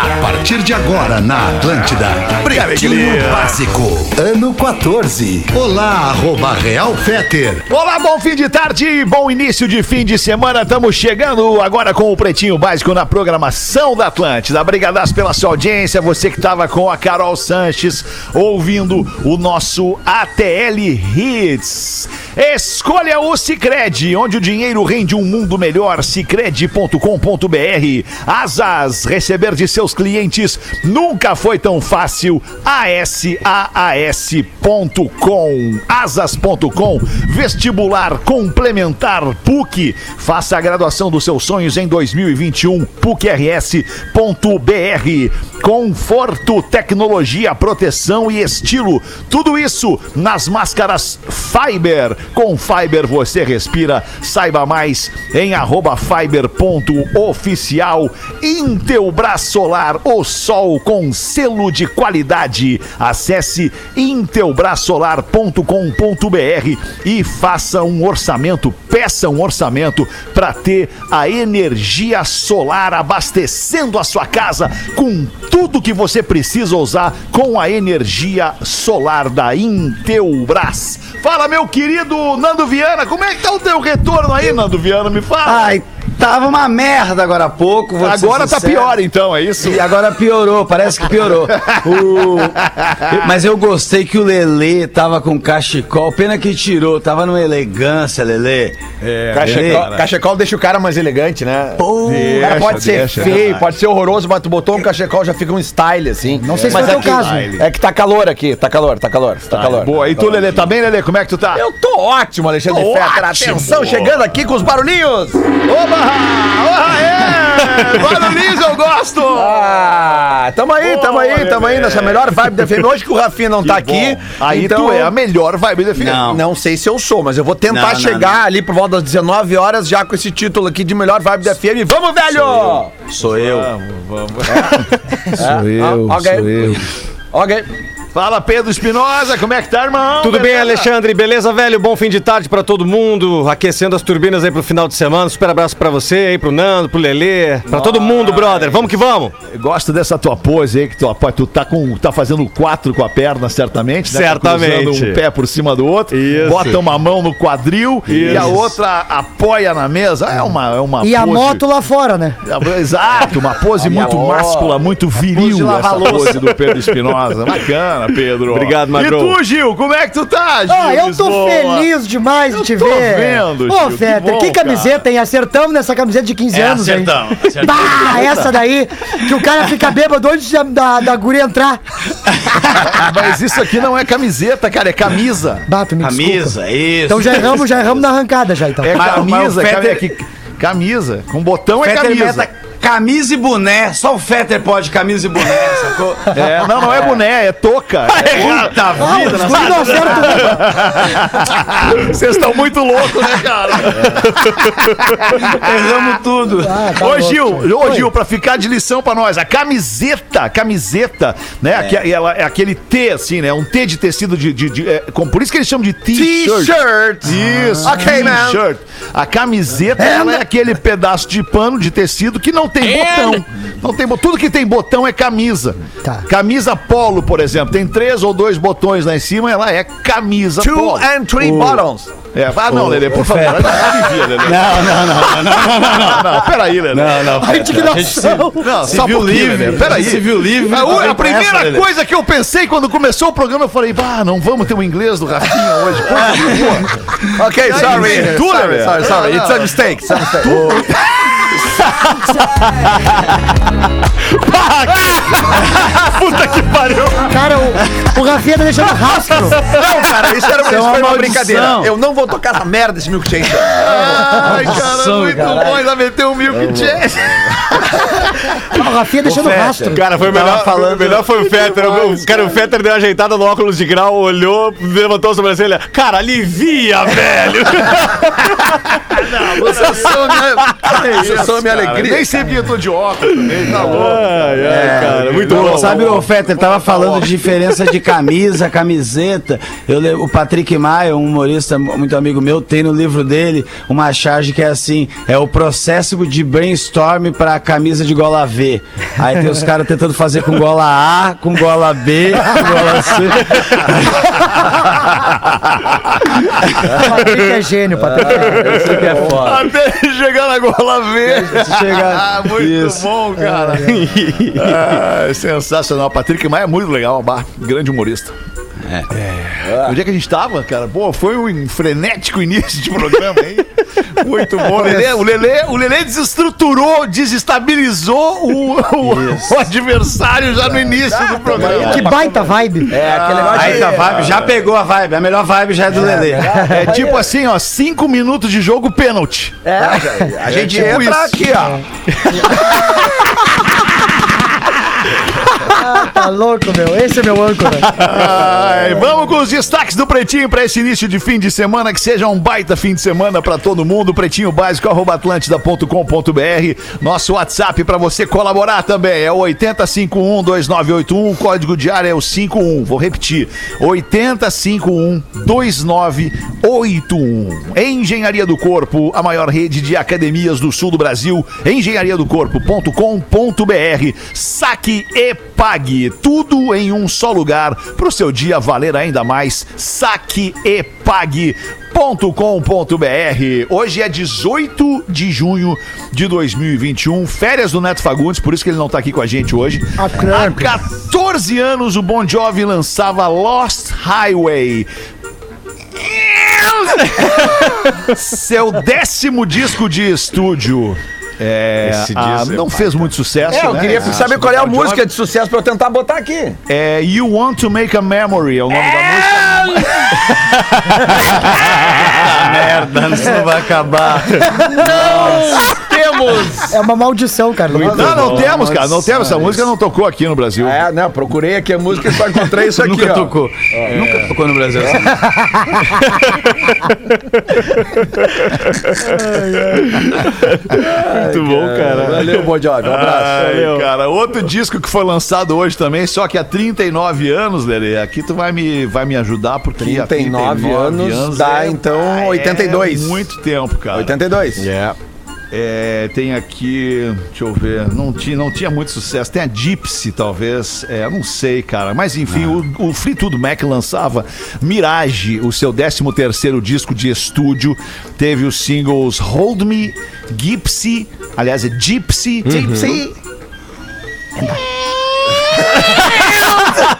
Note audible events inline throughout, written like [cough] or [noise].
A partir de agora na Atlântida, Pretinho Básico, ano 14. Olá, arroba Real Feter. Olá, bom fim de tarde, bom início de fim de semana. Estamos chegando agora com o Pretinho Básico na programação da Atlântida. Obrigadas pela sua audiência, você que estava com a Carol Sanches ouvindo o nosso ATL Hits. Escolha o Cicred, onde o dinheiro rende um mundo melhor. Cicred.com.br. Asas, receber de seus clientes nunca foi tão fácil. ASAAS.com. Asas.com. Vestibular complementar PUC. Faça a graduação dos seus sonhos em 2021. PUCRS.br. Conforto, tecnologia, proteção e estilo. Tudo isso nas máscaras Fiber. Com Fiber você respira. Saiba mais em arroba fiber.oficial. Intelbras Solar, o sol com selo de qualidade. Acesse intelbrasolar.com.br e faça um orçamento, peça um orçamento para ter a energia solar abastecendo a sua casa com tudo que você precisa usar com a energia solar da Intelbras. Fala, meu querido Nando Viana, como é que tá o teu retorno aí, Nando Viana? Me fala. Ai, tava uma merda agora há pouco. Agora tá pior então, é isso? E agora piorou, parece que piorou. [laughs] O- Mas eu gostei que o Lelê tava com cachecol. Pena que tirou, tava numa elegância, Lelê. É, Cachecol, cachecol deixa o cara mais elegante, né? Pô, o cara pode ser deixa, feio, pode ser horroroso, mas tu botou um cachecol, já fica um style, assim. Não sei se mas é o caso. É que tá calor aqui, tá calor, tá calor, tá, calor. Boa, e tu, Lelê, tá bem, Lelê? Como é que tu tá? Eu tô ótimo, Alexandre Tô Fetter. ótimo. Atenção, chegando aqui com os barulhinhos. Oba! É! Barulhinhos eu gosto! Ah, tamo aí, tamo aí, tamo aí nessa melhor vibe da FM. Hoje que o Rafinha não tá Que aqui, bom. Aí tu é a melhor vibe da FM. Não. Não sei se eu sou, mas eu vou tentar Não, não, chegar ali por volta das 19 horas já com esse título aqui de melhor vibe da FM. Vamos, velho! sou eu. [laughs] Sou eu, ok. sou eu. Ok. Fala, Pedro Espinosa, como é que tá, irmão? Tudo bem, Beleza? Alexandre? Beleza, velho? Bom fim de tarde pra todo mundo. Aquecendo as turbinas aí pro final de semana. Super abraço pra você aí, pro Nando, pro Lelê, pra todo mundo, brother. Vamos que vamos. Eu Gosto dessa tua pose aí, que tu, tu tá, com, tá fazendo quatro com a perna, certamente. né? Tá Certamente. cruzando um pé por cima do outro, Isso. bota uma mão no quadril e a Isso. outra apoia na mesa. É uma, é uma E a pose- moto lá fora, né? Exato, uma pose muito máscula, muito viril essa pose do Pedro Espinosa. Bacana, Pedro. Obrigado, E Magro. tu, Gil, como é que tu tá, Gil? Ah, eu tô Lisboa? feliz demais de te tô ver. vendo, Ô, Gil, que Fetter, bom, que, camiseta, hein? Acertamos nessa camiseta de 15 É, anos, hein? acertamos, acertamos. Bah, essa daí, que o cara fica bêbado antes da, da, guria entrar. [laughs] Mas isso aqui não é camiseta, cara, é camisa. Bato, me desculpa. Camisa, isso. Então já erramos, já erramos na arrancada já, então. É camisa, mas o cara, Fetter- é que- camisa. Com botão é Fetter camisa. meta camisa e boné. Só o Fetter pode camisa e boné, [laughs] sacou? É, não, não é boné, é touca. [laughs] É, Puta Ah, vida, guri não acertam. [laughs] Vocês estão muito loucos, né, cara? erramos tudo. Ah, tá Ô louco, Gil, tio. ô Gil, pra ficar de lição pra nós, a camiseta, camiseta, né? aque- ela é aquele T, assim, né? Um T de tecido de. de- de- é, com- por isso que eles chamam de t-shirt. T-shirt. Isso, Ok, man. t-shirt. A camiseta, ela é aquele pedaço de pano de tecido que não tem botão. Não tem bo- Tudo que tem botão é camisa. Tá. Camisa polo, por exemplo, tem três ou dois botões lá em cima, ela é camisa Two polo. and three bottoms. É, ah, não, Lelê, por favor. Alivia, Lelê. Não, não, não, não, não, não, não. Não, peraí, Lelê. Não, não. A indignação. Não, Se só um viu livre. Peraí. se viu livre, A, não a primeira essa, coisa que eu pensei quando começou o programa, eu falei, bah, não vamos ter o inglês do Rafinha hoje. Favor. [laughs] Ok, sorry. Sorry, sorry, sorry. Não, It's não. a mistake. It's a mistake. Puta que pariu! Cara, o, o Rafinha tá deixando rastro. Não, cara, isso era Isso é isso uma foi uma brincadeira. Eu não vou tocar essa merda desse milkshake. Ai, cara, muito caralho. bom. Ainda meteu um milk jazz. O Rafinha deixando rastro. Cara, foi o melhor, falando o melhor foi o [laughs] Fetter. O, cara, o Fetter deu uma ajeitada no óculos de grau, olhou, levantou a sobrancelha. Cara, alivia, velho! [laughs] Vocês são minha, vocês são minha alegria. Nem sempre eu tô de óculos também, tá louco. ai, ai, cara, muito bom. Sabe, o Fetter tava falando de diferença de camisa, camiseta. Eu, o Patrick Maia, um humorista muito amigo meu, tem no livro dele uma charge que é assim: é o processo de brainstorm pra camisa de gola V. Aí tem os caras tentando fazer com gola A, com gola B, com gola C. [laughs] O Patrick é gênio, Patrick é gênio. Isso que é foda. Até [laughs] chegar na gola verde. chegar- [laughs] Ah, muito Isso. bom, cara. Ah, [laughs] sensacional. Patrick Maia é muito legal, bar. grande humorista. É. Onde é que a gente tava, cara? Pô, foi um frenético [laughs] início de programa, hein? Muito bom. Lelê, o Lelê, o Lelê desestruturou, desestabilizou o, o- o [laughs] adversário já no início do programa. Que baita vibe. É, aquele negócio Aí de- tá, vibe, já pegou a vibe. A melhor vibe já é do Lelê. É tipo assim, ó, cinco minutos de jogo pênalti. É, a gente tipo entra isso. aqui, ó. Tá louco, meu. Esse é meu âncora. Ai, vamos com os destaques do Pretinho para esse início de fim de semana, que seja um baita fim de semana para todo mundo. Pretinho básico arroba atlântida.com.br. Nosso WhatsApp para você colaborar também é o 80512981. O código de área é o 51. Vou repetir: 80512981. Engenharia do Corpo, a maior rede de academias do sul do Brasil. engenhariadocorpo.com.br. Saque e pague. Tudo em um só lugar para o seu dia valer ainda mais. Saque e pague. .com.br. Hoje é 18 de junho de 2021, férias do Neto Fagundes, por isso que ele não tá aqui com a gente hoje. Ah, Há claro. 14 anos o Bon Jovi lançava Lost Highway. [laughs] Seu décimo disco de estúdio. É, Esse disco é não fez muito sucesso. É, eu né? queria Ah, saber qual é a música de sucesso pra eu tentar botar aqui. É You Want to Make a Memory, é o nome da música. [laughs] Merda, isso não vai acabar. Temos! É uma maldição, cara. Não, não temos, cara, não temos. Essa música não tocou aqui no Brasil. É, né? Procurei aqui a música e só encontrei isso [laughs] aqui, Nunca ó. tocou. Nunca tocou no Brasil. Muito bom, cara. Valeu, Bon Jovi. Um abraço. Ai, cara, outro disco que foi lançado hoje também, só que há 39 anos, Lele. Aqui tu vai me, vai me ajudar, porque há 39 anos dá, então, Ah, 82. É muito tempo, cara. 82. É, tem aqui, deixa eu ver, não tinha, não tinha muito sucesso. Tem a Gypsy, talvez, é, não sei, cara. Mas enfim, o, o Fleetwood Mac lançava Mirage, o seu 13 terceiro disco de estúdio. Teve os singles Hold Me, Gypsy, aliás é Gypsy, Gypsy.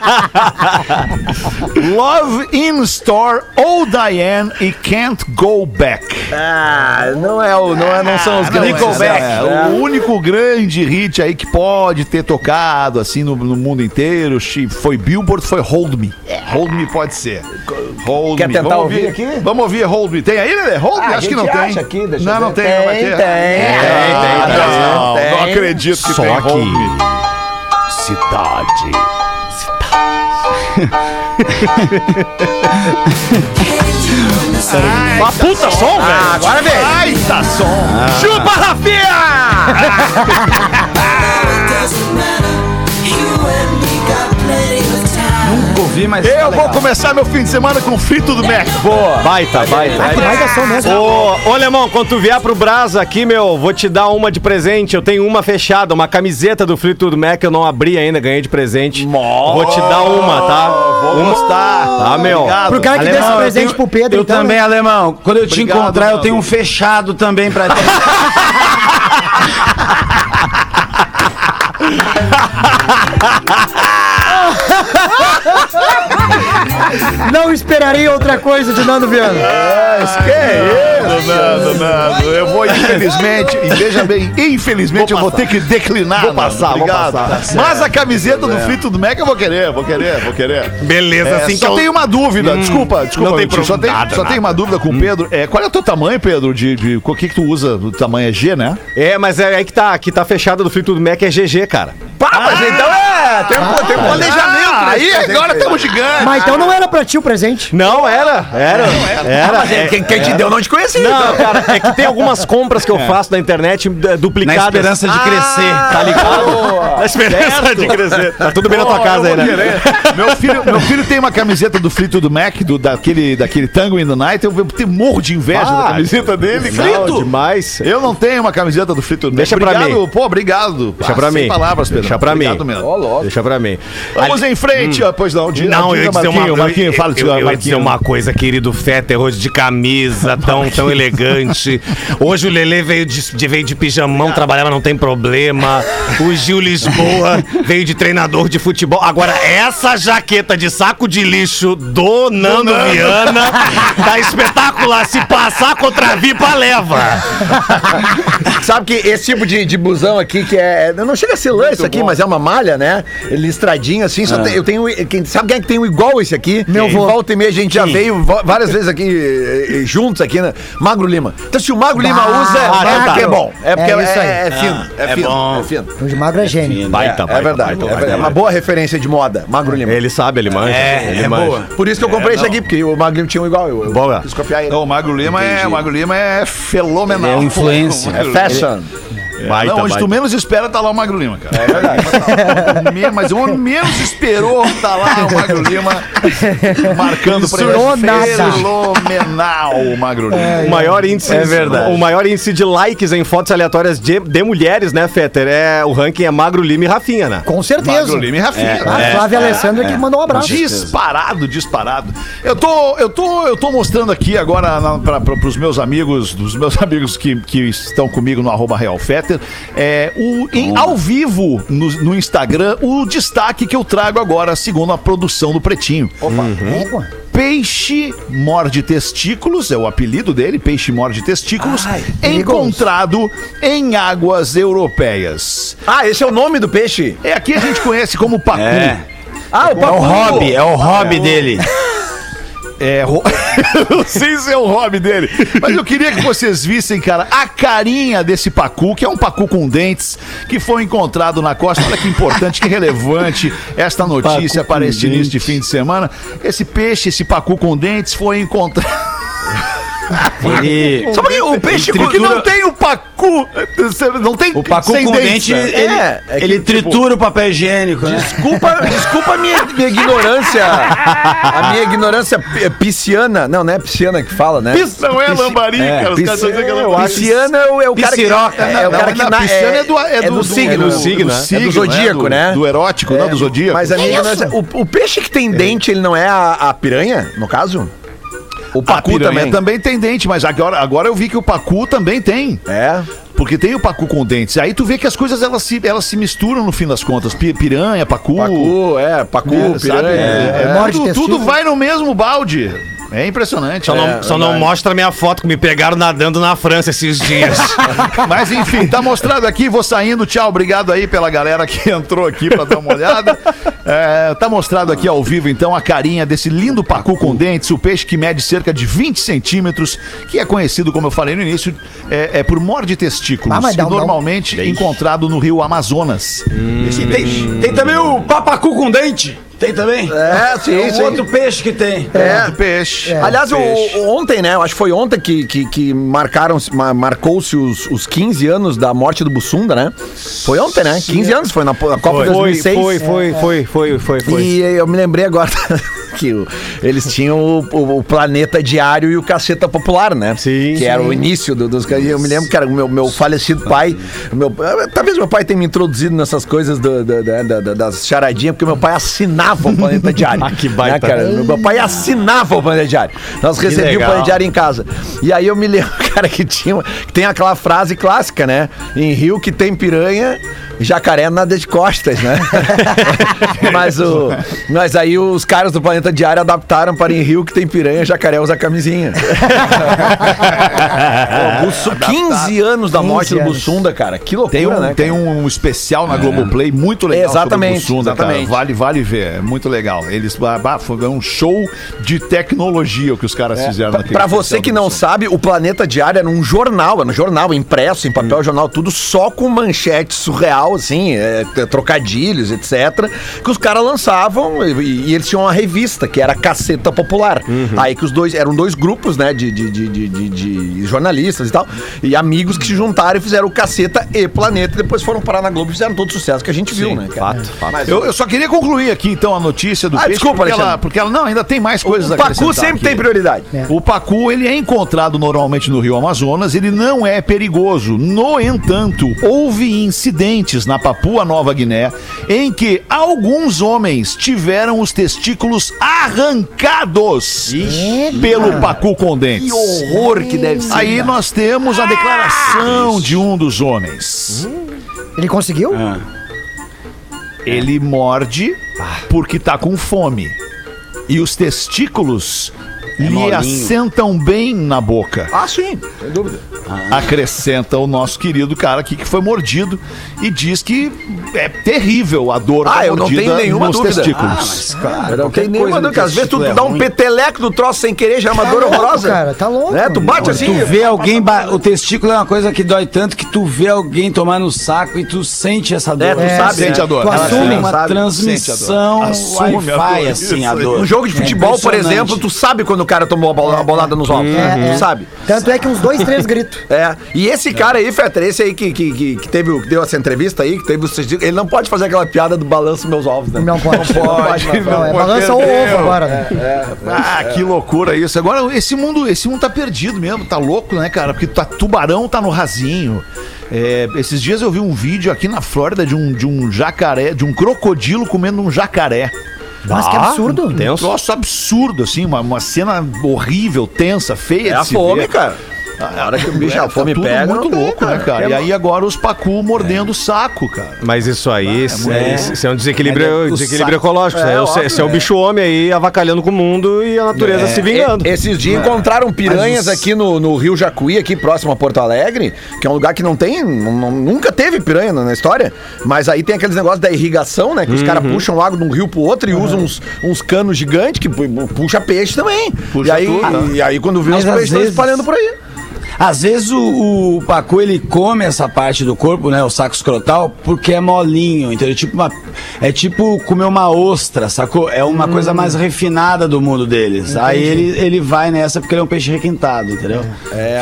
[laughs] Love in Store, Oh Diane e Can't Go Back. Ah, não é o, não, é, não são os Não, grandes. é, né? é, o único grande hit aí que pode ter tocado assim no, no mundo inteiro foi Billboard, foi Hold Me. Hold Me pode ser. Hold Quer Me. tentar ouvir aqui? Vamos ouvir Hold Me. Tem aí, Lelê? Hold Me? Ah, Acho que não tem. aqui, não, não ver. tem. não vai Tem, ter. tem, Ah, tem, tem, não, tem. não acredito que Só tem aqui. Hold Me. Cidade. Uma puta som, velho. Ah, agora vem. Ai, tá som. Chupa, Rafinha! [laughs] Nunca ouvi, mas. tá Eu vou legal. começar meu fim de semana com frito do Mac. Boa. Baita, baita. Ah, que baita som mesmo. Ô, ô, Lemão, quando tu vier pro Brasa aqui, meu, vou te dar uma de presente. Eu tenho uma fechada, uma camiseta do Fleetwood Mac, eu não abri ainda, ganhei de presente. Vou te dar uma, tá? Vou uma. gostar. Tá, meu. Obrigado. Pro cara que deu esse Alemão, presente tenho- pro Pedro, Eu então, também, né? alemão. Quando eu te Obrigado, encontrar, eu tenho um fechado também pra ti. [laughs] Não esperarei outra coisa de Nando Viana. Que é isso, Nando, Nando. Eu vou, infelizmente, e [laughs] veja bem, infelizmente eu vou ter que declinar. Vou passar, Nando, vou passar. Mas a camiseta do Frito do Mac eu vou querer, vou querer, vou querer. Beleza, É, assim que só eu- tenho uma dúvida, desculpa, desculpa. não tem Vitinho, só problema, tenho, nada, só nada. tenho uma dúvida com o Pedro. É, qual é o teu tamanho, Pedro? De, de, o que que tu usa? O tamanho é G, né? É, mas é aí que tá, que tá fechada do Frito do Mac é GG, cara. Pá, mas então é. Tem um, tem um planejamento. Ah, aí agora estamos gigantes. Mas então não era pra ti o presente. Não, era, era, era. Mas é, quem, quem te deu não te conhecia. Não, cara, é que tem algumas compras que eu [laughs] faço na internet eh, Na duplicadas. esperança de crescer. Tá ligado? Na esperança de crescer. Tá tudo bem na tua casa aí, né? Meu filho, meu filho tem uma camiseta do Frito do Mac, do, daquele, daquele Tango in the Night. Eu, eu tenho morro de inveja da Ah, camiseta dele. Não, demais. Eu não tenho uma camiseta do Frito do Mac. Deixa pra obrigado, mim. Pô, obrigado. Deixa Ah, pra sem mim. palavras, Pedro. Deixa pra obrigado mim. Mesmo. Deixa pra mim. Vamos em frente. ah, Pois não. Diga, Não, eu ia diga, dizer uma, Marquinho, Marquinho, fala eu, eu, eu ia dizer uma coisa, querido Fetter, hoje de camisa, [laughs] tão, tão elegante. Hoje o Lelê veio de, de- veio de pijamão, trabalhava, não tem problema. O Gil Lisboa veio de treinador de futebol. Agora, essa jaqueta de saco de lixo do Nando Viana tá espetacular. Se passar contra a Vipa, leva. Sabe que esse tipo de, de busão aqui, que é. Não chega a ser lã isso aqui, mas é uma malha, né? Listradinho assim. Só tem- eu tenho. Quem, sabe quem é que tem um igual esse aqui? Meu avô. Volta e meia a gente já veio várias vezes aqui eh, eh, juntos aqui, né? Magro Lima. Então se o Magro Lima Ah, usa, é porque é bom. É porque É é, isso aí. é- é fino. É, é fino. bom. É fino. O de magro é gênio. Baita, é, baita, verdade. baita, é, baita, verdade. uma boa referência de moda. Magro Lima. Ele sabe, ele manja. É, ele é manja. boa. Por isso que eu comprei esse aqui, porque o Magro Lima tinha um igual. Eu, eu Boa. quis copiar ele. Não, o Magro Lima é, o Magro Lima é fenomenal. É um influencer. É fashion. Baita, não, onde baita. tu menos espera, tá lá o Magro Lima, cara. É verdade. [laughs] Mas onde menos esperou, tá lá o Magro Lima marcando pra. Fenomenal o Magro Lima. O maior índice, É verdade. O maior índice de likes em fotos aleatórias de, de mulheres, né, Fetter? É, o ranking é Magro Lima e Rafinha, né? Com certeza. Magro Lima e Rafinha. A Flávia Alessandra que mandou um abraço. Disparado, disparado. Eu tô, eu tô, eu tô mostrando aqui agora para os meus amigos, dos meus [laughs] amigos que, que estão comigo no arroba Real Fetter, é, o, em, ao vivo no, no Instagram, o destaque que eu trago agora, segundo a produção do Pretinho. Égua. Peixe morde testículos, é o apelido dele, peixe morde testículos, perigoso. encontrado em águas europeias. Ah, esse é o nome do peixe? É aqui a gente conhece como pacu. É. Ah, o É o hobby, é o hobby dele. [laughs] É, [laughs] não sei se é o hobby dele, mas eu queria que vocês vissem, cara, a carinha desse pacu, que é um pacu com dentes, que foi encontrado na costa. Olha que importante, que relevante esta notícia para este início de fim de semana. Esse peixe, esse pacu com dentes, foi encontrado. Ele. Só porque o peixe com- Que não tem o pacu, não tem O pacu sem com dente, né? ele, É, é que, ele tritura o papel higiênico, né? Desculpa, desculpa a minha, minha ignorância. A minha ignorância pi- pisciana. Não, não é pisciana que fala, né? Não é lambari, cara. Os caras estão dizendo que é lambari. Pisciana é o, é o cara que. É, o cara que pisciana é do, é do, signo. é do, signo, do né? signo, É do zodíaco, do- né? Do erótico, não do zodíaco. Mas a minha ignorância. O, peixe que tem dente, ele não é a piranha, no caso? O pacu piranha também. também tem dente, mas agora, agora eu vi que o pacu também tem. É. Porque tem o pacu com dentes. Aí tu vê que as coisas elas se, elas se misturam no fim das contas. Pi- Piranha, pacu. Pacu, é, pacu, é, piranha. sabe? é. É, Morde tudo, tudo vai no mesmo balde. É impressionante. Só, É, não, só não mostra minha foto que me pegaram nadando na França esses dias. [laughs] Mas enfim, tá mostrado aqui, vou saindo. Tchau, obrigado aí pela galera que [laughs] entrou aqui pra dar uma olhada. É, tá mostrado aqui ao vivo, então, a carinha desse lindo pacu com dentes, o peixe que mede cerca de 20 centímetros, que é conhecido, como eu falei no início, é, é por morde testículos, Ah, mas dá e um- dá um- normalmente encontrado no rio Amazonas. Esse peixe. Tem, tem também o papacu com dente. Tem também? É, sim, É um sim. outro peixe que tem. É. peixe. Aliás, o- Peixe. o- ontem, né? Eu acho que foi ontem que, que, que marcaram, ma- marcou-se os, os 15 anos da morte do Bussunda, né? Foi ontem, né? 15 anos, foi na, Copa de Foi, 2006. foi, foi, foi, foi, foi, foi. E eu me lembrei agora [laughs] que o- eles tinham o, o- o Planeta Diário e o Caceta Popular, né? Sim, Que sim. era o início do- dos... e Eu me lembro que era o meu, meu falecido pai, meu, talvez meu pai tenha me introduzido nessas coisas do- do- da- da- das charadinhas, porque meu pai assinava o Planeta Diário. Ah, que baita. Né, cara? Meu pai assinava o Planeta [laughs] Diário. Nós recebíamos o. Planeta Diário em casa. E aí eu me lembro, [laughs] cara, que tinha que tem aquela frase clássica, né? Em Rio que tem piranha, jacaré nada de costas, né? [laughs] mas, o, mas aí os caras do Planeta Diário adaptaram para em Rio que tem piranha, jacaré usa camisinha. Pô, Bussu- 15 anos da 15 morte do. Bussunda, cara. Que loucura, Tem um, né? tem cara? um especial na Globoplay muito legal Exatamente, sobre o Bussunda, cara. exatamente. Vale, vale ver, é muito legal. Eles, bah, foi um show de tecnologia o que os caras fizeram Pra, naquele pra você que não sabe, o Planeta Diário era um jornal, era um jornal impresso em papel, jornal, tudo só com manchete surreal, assim, é, trocadilhos, etc. Que os caras lançavam e, e eles tinham uma revista que era Caceta Popular. Aí que os dois, eram dois grupos, né, de, de, de, de- de- jornalistas e tal, e amigos que se juntaram e fizeram o Caceta e Planeta, e depois foram parar na Globo e fizeram todo o sucesso que a gente viu, né, cara? Fato, fato. Eu, eu só queria concluir aqui, então, a notícia do Ah, Peixe, desculpa, porque ela, porque ela não, ainda tem mais coisas o Pacu sempre aqui. tem prioridade. O pacu, ele é encontrado normalmente no Rio Amazonas, ele não é perigoso. No entanto, houve incidentes na Papua Nova Guiné em que alguns homens tiveram os testículos arrancados pelo pacu com dentes. Que horror que deve ser. Aí nós temos a declaração de um dos homens. Ele conseguiu? Ele morde porque tá com fome. E os testículos lhe molinho. assentam bem na boca. Ah, sim, sem dúvida. Acrescenta o nosso querido cara aqui que foi mordido e diz que é terrível a dor Ah, da eu não mordida tenho nenhuma nos dúvida. testículos. Claro, Eu não tem nenhuma dúvida. Às vezes tu é dá um peteleco do troço sem querer, já é uma dor louco, horrorosa. cara, tá louco. Né? Tu bate assim. Tu vê alguém. ba- O testículo é uma coisa que dói tanto que tu vê alguém tomar no saco e tu sente essa dor. É, tu sabe, Sente né? a dor. Tu assume, uma sabe? transmissão Assume a Wi-Fi, dor. assim, a dor. Um jogo de É futebol, por exemplo, tu sabe quando o cara tomou a, bola- a bolada nos ovos. É, Tu é. sabe. Tanto é que uns dois, três gritos. [laughs] É. E esse cara aí, Fetter, esse aí que, que, que, que teve, o- que deu essa entrevista aí, que teve testículos, ele não pode fazer aquela piada do balanço meus ovos, né? Não pode. Não pode, Não, não é balança perdeu. ovo agora, né? Ah, que loucura isso. Agora, esse mundo, esse mundo tá perdido mesmo, tá louco, né, cara? Porque tá, tubarão tá no rasinho. É, esses dias eu vi um vídeo aqui na Flórida de um, de um jacaré, de um crocodilo comendo um jacaré. Mas que absurdo. Um troço absurdo, assim, uma, uma cena horrível, tensa, feia É a se fome, ver. cara. A hora que o bicho, É, a fome tá pega. muito louco, né, cara? E aí agora os pacu mordendo o saco, cara. Mas isso aí, isso é, isso é um desequilíbrio, É, o desequilíbrio saco. ecológico. É, É, o, óbvio, esse é o é. bicho homem aí avacalhando com o mundo e a natureza se vingando. Esses dias encontraram piranhas aqui no, no Rio Jacuí, aqui próximo a Porto Alegre, que é um lugar que não tem, não- não- nunca teve piranha na, na história, mas aí tem aqueles negócios da irrigação, né? Que os caras puxam água de um rio pro outro e usam uns, uns canos gigantes que pu- puxa peixe também. Puxa e, aí, tudo, e aí quando vê os peixes estão vezes- espalhando por aí. Às vezes o, o pacu ele come essa parte do corpo, né? O saco escrotal, porque é molinho, entendeu? Tipo uma, é tipo comer uma ostra, sacou? É uma coisa mais refinada do mundo deles. Aí ele, ele vai nessa porque ele é um peixe requintado, entendeu?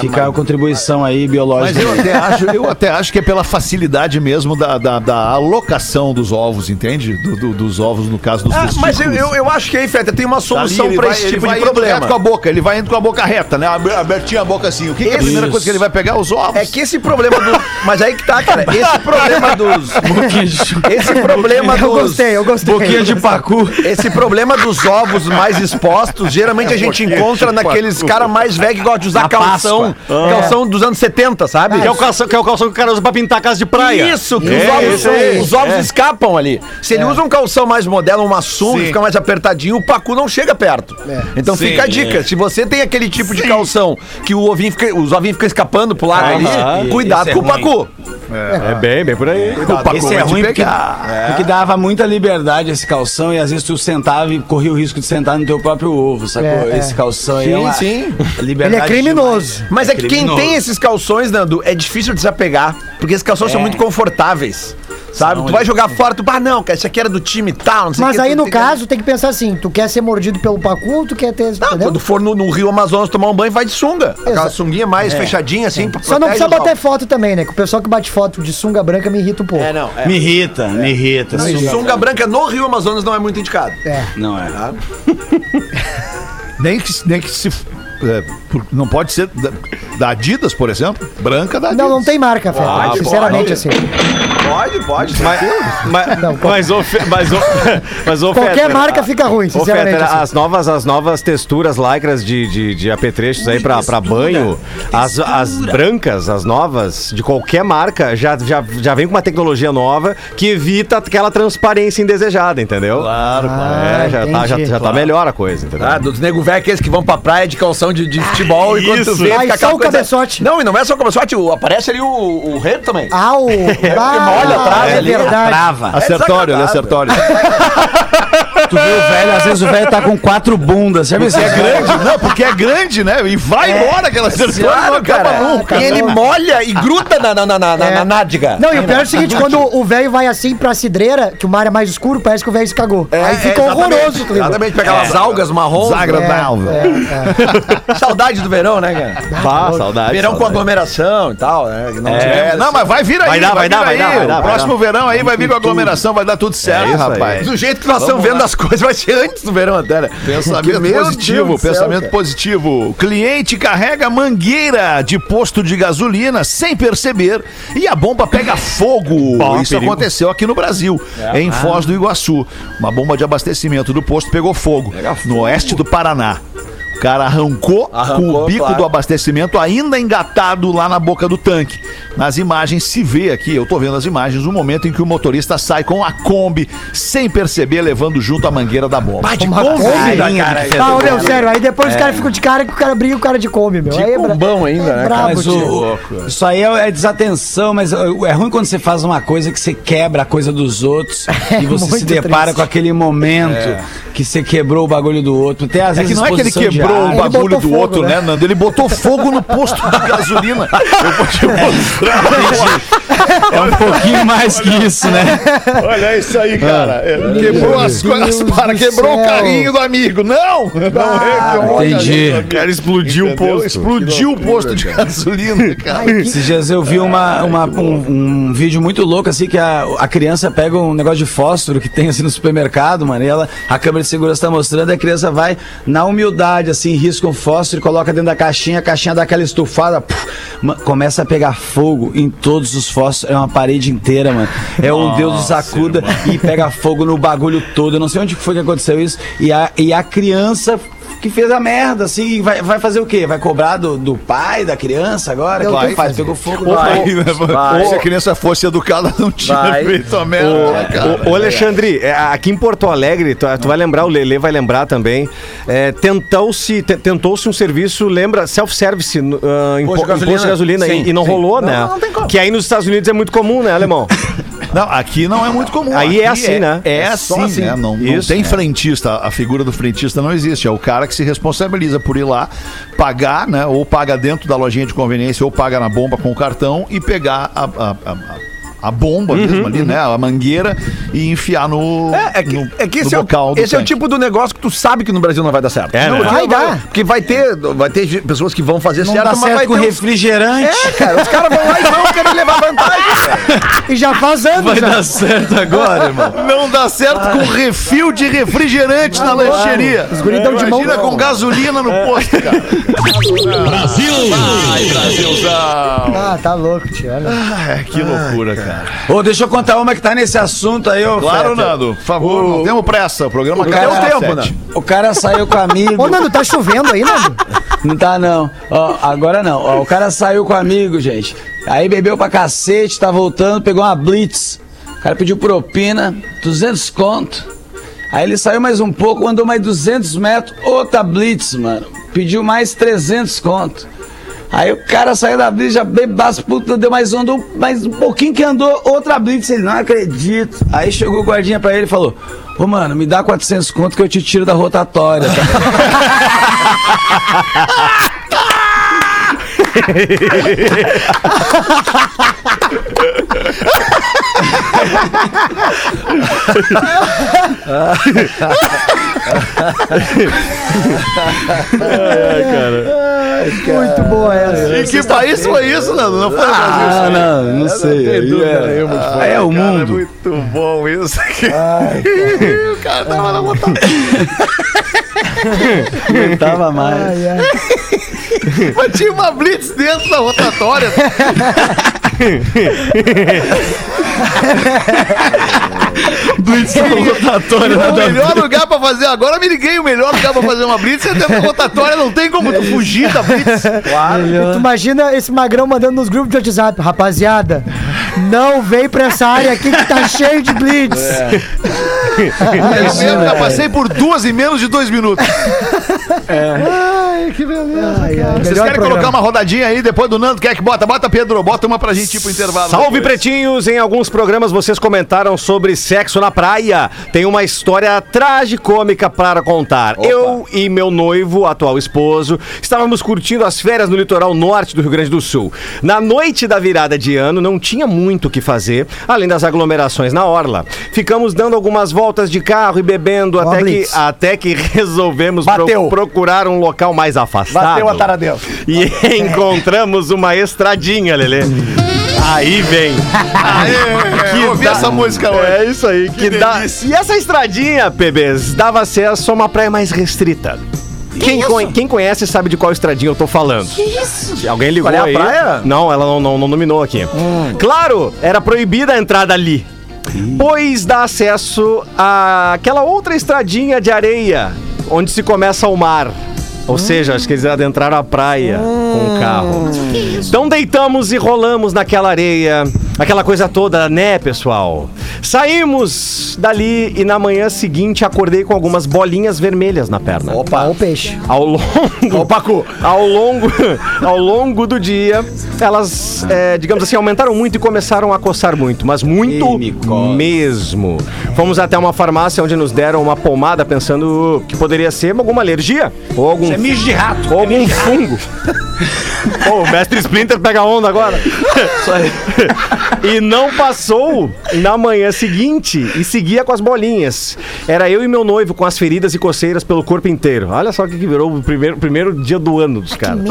Fica a contribuição aí biológica. Mas eu dele. até [laughs] acho, eu até acho que é pela facilidade mesmo da, da, da alocação dos ovos, entende? Do- do- dos ovos, no caso dos Ah, mas eu, eu, eu acho que aí, Feta, tem uma Tá solução ele pra vai- esse ele tipo vai de indo problema. reto com a boca, ele vai indo com a boca reta, né? Aber- Abertinha a boca assim. O que, que é primeira coisa que ele vai pegar? Os ovos. É que esse problema do. Mas aí que tá, cara. [laughs] Esse problema dos. Esse problema Eu dos. gostei, eu gostei. Boquinha de pacu. Esse problema dos ovos mais expostos, geralmente a gente encontra naqueles caras mais velhos que gostam de usar Na calção. Páscoa. Calção dos anos 70, sabe? Que é, o calção, que é o calção que o cara usa pra pintar a casa de praia. Isso, que É, os ovos, aí. os ovos escapam ali. Se ele usa um calção mais moderno, uma sunga, Sim. fica mais apertadinho, o pacu não chega perto. Então Sim. fica a dica. Se você tem aquele tipo de calção que o ovinho fica, os ovinhos ficam escapando pro lado ali, cuidado é com o ruim. pacu. É bem, bem por aí. o pacu Esse é ruim porque, pegar. porque dava muita liberdade esse calção e às vezes tu sentava e corria o risco de sentar no teu próprio ovo, sacou? É, é. Esse calção aí é Sim, uma sim. liberdade Ele é criminoso. Mas é que quem tem esses calções, Nando, é difícil de desapegar. Porque esses calções são muito confortáveis. Sabe? São, tu vai jogar fora, tu, ah, não, cara, esse aqui era do time e tal, não sei o Mas que, aí, tu no tem que- caso, tem que pensar assim: tu quer ser mordido pelo pacu ou tu quer ter. Não, entendeu? quando for no, no Rio Amazonas tomar um banho, vai de sunga. Aquela Exato. sunguinha mais fechadinha, assim, pra Só não precisa bater foto também, né? Que o pessoal que bate foto de sunga branca me irrita um pouco. É, não. É. Me irrita, me irrita. Sunga, sunga- branca no Rio Amazonas não é muito indicado. É. Não é. Nem que, [laughs] nem que se. É, não pode ser da, da Adidas, por exemplo. Branca da Adidas. Não, não tem marca. Ah, Sinceramente, pode. assim. Pode, pode. Mas, mas, mas, ô Fe- mas, ô- [laughs] mas, ô Qualquer Fetter, marca a- fica ruim, sinceramente. Fetter, assim. as novas, as novas texturas lycras de, de, de apetrechos aí pra, pra banho, as, as brancas, as novas, de qualquer marca, já, já, já vem com uma tecnologia nova que evita aquela transparência indesejada, entendeu? Claro, É, já, tá, já, já tá melhor a coisa, entendeu? Ah, dos nego velho aqueles que vão pra praia de calção de, de futebol e quando tu isso. vê, Aí fica só o cabeçote. Não, e não é só o cabeçote, o- aparece ali o, o rei também. Ah, o... [laughs] molha atrás é ali, verdade. Trava. Acertório, ele é acertório. [laughs] Tu vê o velho, às vezes o velho tá com quatro bundas. Sabe isso? É grande, não, porque é grande, né? E vai embora aquela não Claro, acaba cara. nunca. E ele molha e gruda na, na, na, na, É. na nádega. Não, e o pior é o seguinte, quando o velho vai assim pra cidreira, que o mar é mais escuro, parece que o velho se cagou. É, Aí fica é, exatamente. horroroso, clima. Exatamente, pega aquelas algas marrons. Desagradável. [laughs] Saudade do verão, né, cara? Pá, saudade. Verão com saudade. aglomeração e tal, né? não É, tivemos não, mas vai vir aí. Vai dar, vai vir dar, vai aí. dar, vai dar, O vai próximo verão aí vai vir com aglomeração, vai dar tudo certo, rapaz. Do jeito que nós estamos vendo as [laughs] coisas, vai ser antes do verão até, né? Pensamento Meu positivo, Deus céu, pensamento cara. positivo. Cliente carrega mangueira de posto de gasolina sem perceber e a bomba pega [laughs] fogo. Bom, Isso perigo. aconteceu aqui no Brasil, em Foz do Iguaçu. Uma bomba de abastecimento do posto pegou fogo no oeste do Paraná. O cara arrancou, Arrancou, com o bico claro. do abastecimento ainda engatado lá na boca do tanque. Nas imagens se vê aqui, eu tô vendo as imagens, o momento em que o motorista sai com a Kombi sem perceber, levando junto a mangueira da bomba. de Uma Kombi Kombi, ainda, cara. Ah, meu, sério, aí depois os caras ficam de cara que o cara briga o cara de Kombi, meu. De aí é bra- combão ainda, né, é cara? brabo, Mas o, isso aí é, é desatenção, mas é ruim quando você faz uma coisa que você quebra a coisa dos outros [laughs] e você se depara triste. com aquele momento que você quebrou o bagulho do outro. Tem às É que vezes não é que ele de quebrou Ele bagulho do fogo, outro, né? né, Nando? Ele botou fogo no posto de gasolina. [laughs] Eu vou te mostrar. É um pouquinho mais que isso, né? Olha isso aí, cara. É, Quebrou as coisas, para, quebrou o carrinho do amigo. Não! Não é que olha entendi. O cara explodiu o posto. Explodiu o posto de gasolina, [laughs] cara. Esses dias eu vi uma, uma- um, um vídeo muito louco, assim, que a, a criança pega um negócio de fósforo que tem assim no supermercado, mano, e ela, a câmera de segurança tá mostrando, e a criança vai na humildade, assim, risca um fósforo e coloca dentro da caixinha, a caixinha dá aquela estufada, puf, começa a pegar fogo em todos os fósforos, é uma parede inteira, mano. É um Deus do sacuda e pega fogo no bagulho todo. Eu não sei onde foi que aconteceu isso. E a, e a criança que fez a merda, assim, vai, vai fazer o quê? Vai cobrar do, do pai da criança agora? O que Vai que faz? Pegou fogo. Vai. vai. ou se a criança fosse educada, não tinha Vai. feito a merda, né, cara? Ô, ô, Alexandre, é, aqui em Porto Alegre, tu, tu vai lembrar, o Lele vai lembrar também, é, tentou-se te- tentou-se um serviço, lembra, self-service ah, em, Posto de po- em posto de gasolina gasolina. e, e não Sim, sim. rolou, Não, né? não, não tem como. Que aí nos Estados Unidos é muito comum, né, alemão? [laughs] Não, aqui não é muito comum. Aí é Aqui assim, né? É, É assim, só assim. né? Não, não Isso, tem é. frentista. A figura do frentista não existe. É o cara que se responsabiliza por ir lá, pagar, né? Ou paga dentro da lojinha de conveniência, ou paga na bomba com o cartão e pegar a. a- a- a bomba mesmo ali, né? A mangueira e enfiar no, É, é que, no, é que no esse, é, o- esse é o tipo do negócio que tu sabe que no Brasil não vai dar certo. É, não, né? Vai dar. Porque vai ter, vai ter pessoas que vão fazer Não certo, dá mas certo vai com ter uns- refrigerante. É, cara, os caras vão lá e vão querer levar vantagem. [laughs] E já faz anos, Vai já. dar certo agora, irmão. Não dá certo com refil de refrigerante na lancheria. Os guris dão de mão. Imagina com gasolina no posto, cara. Brasil! Ai, Brasilzão! Ah, tá louco, tio. olha. Ai, que loucura, cara. Ô, deixa eu contar uma que tá nesse assunto aí, ô Claro, Fetter. Nando. Por favor, não temos pressa. O programa O cara- o tempo, né? O cara saiu com amigo. [laughs] Ô, Nando, tá chovendo aí, Nando? Não tá, não. Ó, agora não. Ó, o cara saiu com amigo, gente. Aí bebeu pra cacete, tá voltando, pegou uma blitz. O cara pediu propina, 200 conto. Aí ele saiu mais um pouco, andou mais 200 metros, outra blitz, mano. Pediu mais 300 conto. Aí o cara saiu da blitz, já bebaço, puta, deu mais andou mais um pouquinho que andou, outra blitz. Ele, não acredito. Aí chegou o guardinha pra ele e falou, ô mano, me dá 400 conto que eu te tiro da rotatória, [laughs] tá? Muito boa essa. E que país foi isso, Nando? Não foi no Brasil. isso Ah, não, não sei. Aí é, aí é o Cara, é mundo. muito bom isso. [laughs] o cara tava na vontade. Não [laughs] aguentava mais. Ai, ai. Mas tinha uma blitz dentro da rotatória. [laughs] Blitz [laughs] rotatória. O melhor lugar pra fazer, agora me liguei, o melhor lugar pra fazer uma blitz é da rotatória, não tem como tu fugir da blitz. [laughs] E tu imagina esse magrão mandando nos grupos de WhatsApp, rapaziada, não vem pra essa área aqui que tá cheio de blitz. [laughs] Eu mesmo já passei por duas em menos de dois minutos. Ai, que beleza. cara. Vocês querem programa. colocar uma rodadinha aí depois do Nando? Quer que bota? Bota, Pedro. Bota uma pra gente ir pro intervalo. Salve, depois. pretinhos! Em alguns programas vocês comentaram sobre sexo na praia. Tem uma história tragicômica para contar. Eu e meu noivo, atual esposo, estávamos curtindo as férias no litoral norte do Rio Grande do Sul. Na noite da virada de ano, não tinha muito o que fazer, além das aglomerações na orla. Ficamos dando algumas voltas de carro e bebendo até que, até que resolvemos pro- procurar um local mais afastado. Bateu a taradela. E [laughs] encontramos uma estradinha, Lelê. Aí vem. Aê, [laughs] eu ouvi dá- essa música hoje. É isso aí. Que dá... E essa estradinha, bebês, dava acesso a uma praia mais restrita. Quem, conhe- quem conhece sabe de qual estradinha eu tô falando. Que isso? Alguém ligou Qual é a aí? praia? Não, ela não, não, não nominou aqui. Claro, era proibida a entrada ali. Pois dá acesso àquela outra estradinha de areia, onde se começa o mar. Ou seja, acho que eles adentraram a praia com o carro. Então deitamos e rolamos naquela areia, aquela coisa toda, né, pessoal? Saímos dali e na manhã seguinte acordei com algumas bolinhas vermelhas na perna. Olha o peixe. Ao longo, ao longo, [laughs] ao longo do dia, elas, é, digamos assim, aumentaram muito e começaram a coçar muito, mas muito mesmo. Fomos até uma farmácia onde nos deram uma pomada pensando que poderia ser alguma alergia ou algum É mijo de rato. ou algum fungo. [laughs] Pô, o mestre Splinter pega onda agora. [laughs] e não passou na manhã seguinte e seguia com as bolinhas. Era eu e meu noivo com as feridas e coceiras pelo corpo inteiro. Olha só o que virou o primeiro, primeiro dia do ano dos caras.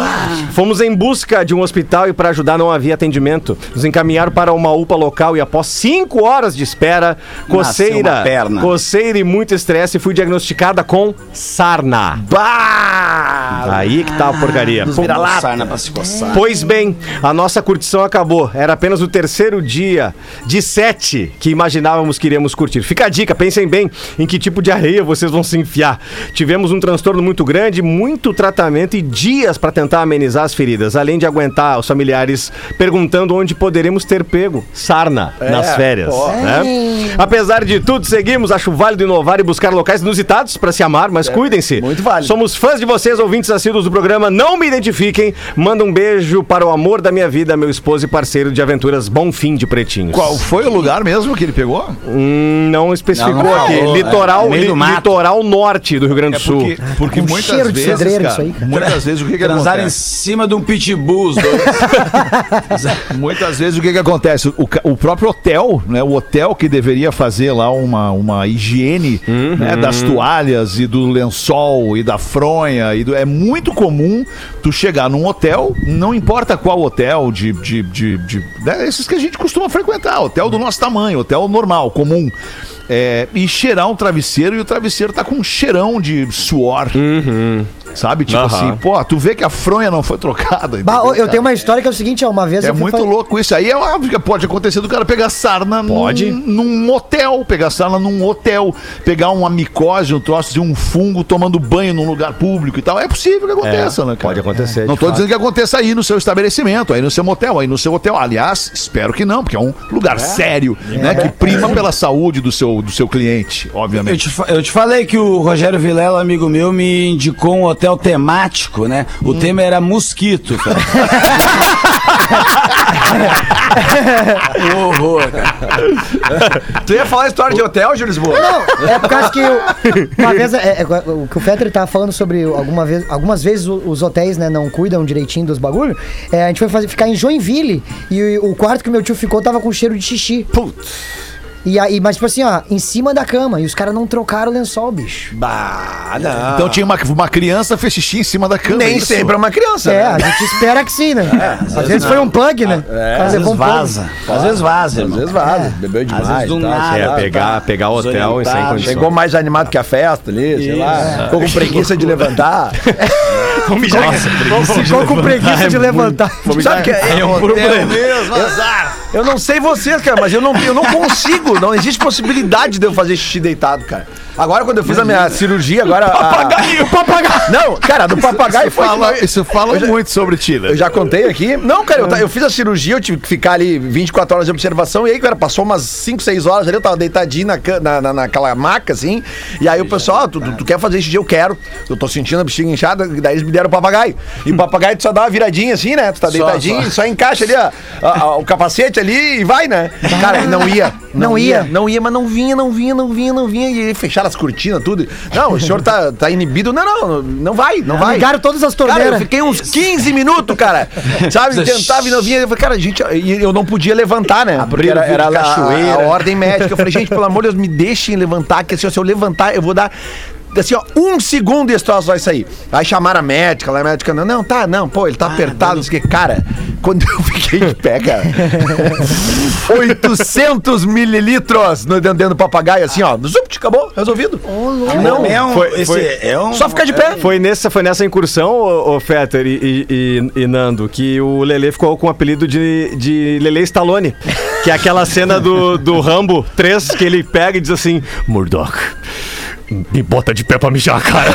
Fomos em busca de um hospital e para ajudar não havia atendimento. Nos encaminharam para uma UPA local e após cinco horas de espera, coceira, coceira e muito estresse, fui diagnosticada com sarna. Aí que tá a porcaria. Pô, Sarna pra se coçar. Pois bem, a nossa curtição acabou. Era apenas o terceiro dia de sete que imaginávamos que iríamos curtir. Fica a dica, pensem bem em que tipo de areia vocês vão se enfiar. Tivemos um transtorno muito grande, muito tratamento e dias para tentar amenizar as feridas, além de aguentar os familiares perguntando onde poderemos ter pego sarna nas férias. né? Apesar de tudo, seguimos. Acho válido inovar e buscar locais inusitados para se amar, mas cuidem-se. muito válido. Somos fãs de vocês, ouvintes assíduos do programa. Não me identifiquem. Manda um beijo para o amor da minha vida, meu esposo e parceiro de aventuras Bom Fim de Pretinhos. Qual foi o lugar mesmo que ele pegou? Hum, não especificou Não, não aqui. falou, litoral, é, no meio li- do litoral norte do Rio Grande do Sul. Porque, porque Um muitas cheiro de vezes, cedreiro cara, isso aí, cara. muitas vezes o que, que Transaram em acontece? cima de um pitbull, os dois. [laughs] Muitas vezes o que, que acontece? O, o próprio hotel, né? O hotel que deveria fazer lá uma, uma higiene né, das toalhas e do lençol e da fronha. E do- é muito comum tu chegar num hotel, não importa qual hotel, de. de, de, de- né, esses que a gente costuma frequentar, hotel do nosso tamanho, hotel normal, comum. É, e cheirar um travesseiro e o travesseiro tá com um cheirão de suor. Sabe? Tipo Aham. assim, pô, tu vê que a fronha não foi trocada. Bah, eu tenho uma história que é o seguinte, ó, uma vez É muito louco isso aí. É óbvio que pode acontecer do cara pegar sarna Pode. Num, num hotel, pegar sarna num hotel, pegar uma micose, um troço de um fungo tomando banho num lugar público e tal. É possível que aconteça, né, cara? pode acontecer, Não de tô fato. dizendo que aconteça aí no seu estabelecimento, aí no seu motel, aí no seu hotel. Aliás, espero que não, porque é um lugar sério, né? Que prima pela saúde do seu, do seu cliente, Eu obviamente. te, fa- eu te falei que o Rogério Vilela, amigo meu, me indicou um hotel temático, né? O Hum. tema era mosquito, [laughs] cara. [laughs] horror, cara. Tu ia falar história de hotel, Júlio Lisboa? Não, é por causa que eu- [laughs] uma vez é, é, o que o Fetter tava falando sobre alguma vez, algumas vezes os hotéis né, não cuidam direitinho dos bagulho. É, a gente foi fazer, ficar em Joinville e o, o quarto que meu tio ficou tava com cheiro de xixi. E aí, mas tipo assim, ó, em cima da cama. E os caras não trocaram o lençol, bicho. Bah, não. Então tinha uma, uma criança fez xixi em cima da cama. Nem isso. sempre é uma criança, É, a né? gente espera que sim, né? às, vezes foi um plug, né? É, Às Às vezes vaza. Às vezes vaza, Às vezes vale, bebeu demais. Às vezes do e nada. sei É, pegar, pegar hotel sem Desorientado, condições. Chegou mais animado que a festa ali, sei lá. Ficou com preguiça de levantar. [laughs] Ficou com preguiça de levantar. Sabe que é, É um problema. Eu não sei vocês, cara, mas eu não, eu não consigo. Não existe possibilidade de eu fazer xixi deitado, cara. Agora, quando eu fiz a minha cirurgia, agora. Papagaio, papagaio! Não, cara, do papagaio foi. Fala, isso fala muito sobre ti, né? Eu já contei aqui. Não, cara, eu, eu fiz a cirurgia, eu tive que ficar ali 24 horas de observação. E aí, cara, passou umas 5, 6 horas ali, eu tava deitadinho na, na, na- naquela maca, assim. E aí o pessoal, ah, tu, tu, tu quer fazer xixi? Eu quero. Eu tô sentindo a bexiga inchada. Daí eles me deram o papagaio. E o papagaio tu só dá uma viradinha assim, né? Tu tá deitadinho, só, encaixa ali ó, a- a- o capacete ali e vai, né? Cara, não ia. Não ia? Não ia, mas não vinha, não vinha, não vinha, não vinha. E aí fecharam as cortinas, tudo. Não, o senhor tá, tá inibido. Não, não, não vai, não vai. Ligaram todas as Cara, eu torneiras. fiquei uns 15 minutos, cara. Sabe? Tentava e não vinha. Eu falei, cara, gente, e eu não podia levantar, né? Porque era, era a, cachoeira. a ordem médica. Eu falei, gente, pelo amor de Deus, me deixem levantar, que assim, se eu levantar, eu vou dar. Assim, ó, um segundo e esse troço vai sair. Aí chamaram a médica, lá a médica, não, não, tá, não, pô, ele tá apertado, não sei o que. Cara, [laughs] quando eu fiquei de pé, cara, [laughs] 800 mililitros no dentro do papagaio, assim, ó, zup, acabou, resolvido. Não, é um, Foi- esse foi- é um, Só ficar de pé. Foi nessa, foi nessa incursão, ô, ô Fetter e, e- e- e Nando, que o Lele ficou com o apelido de, de Lele Stallone. Que é aquela cena do, do Rambo 3 que ele pega e diz assim: Murdoch, me bota de pé pra mijar, cara.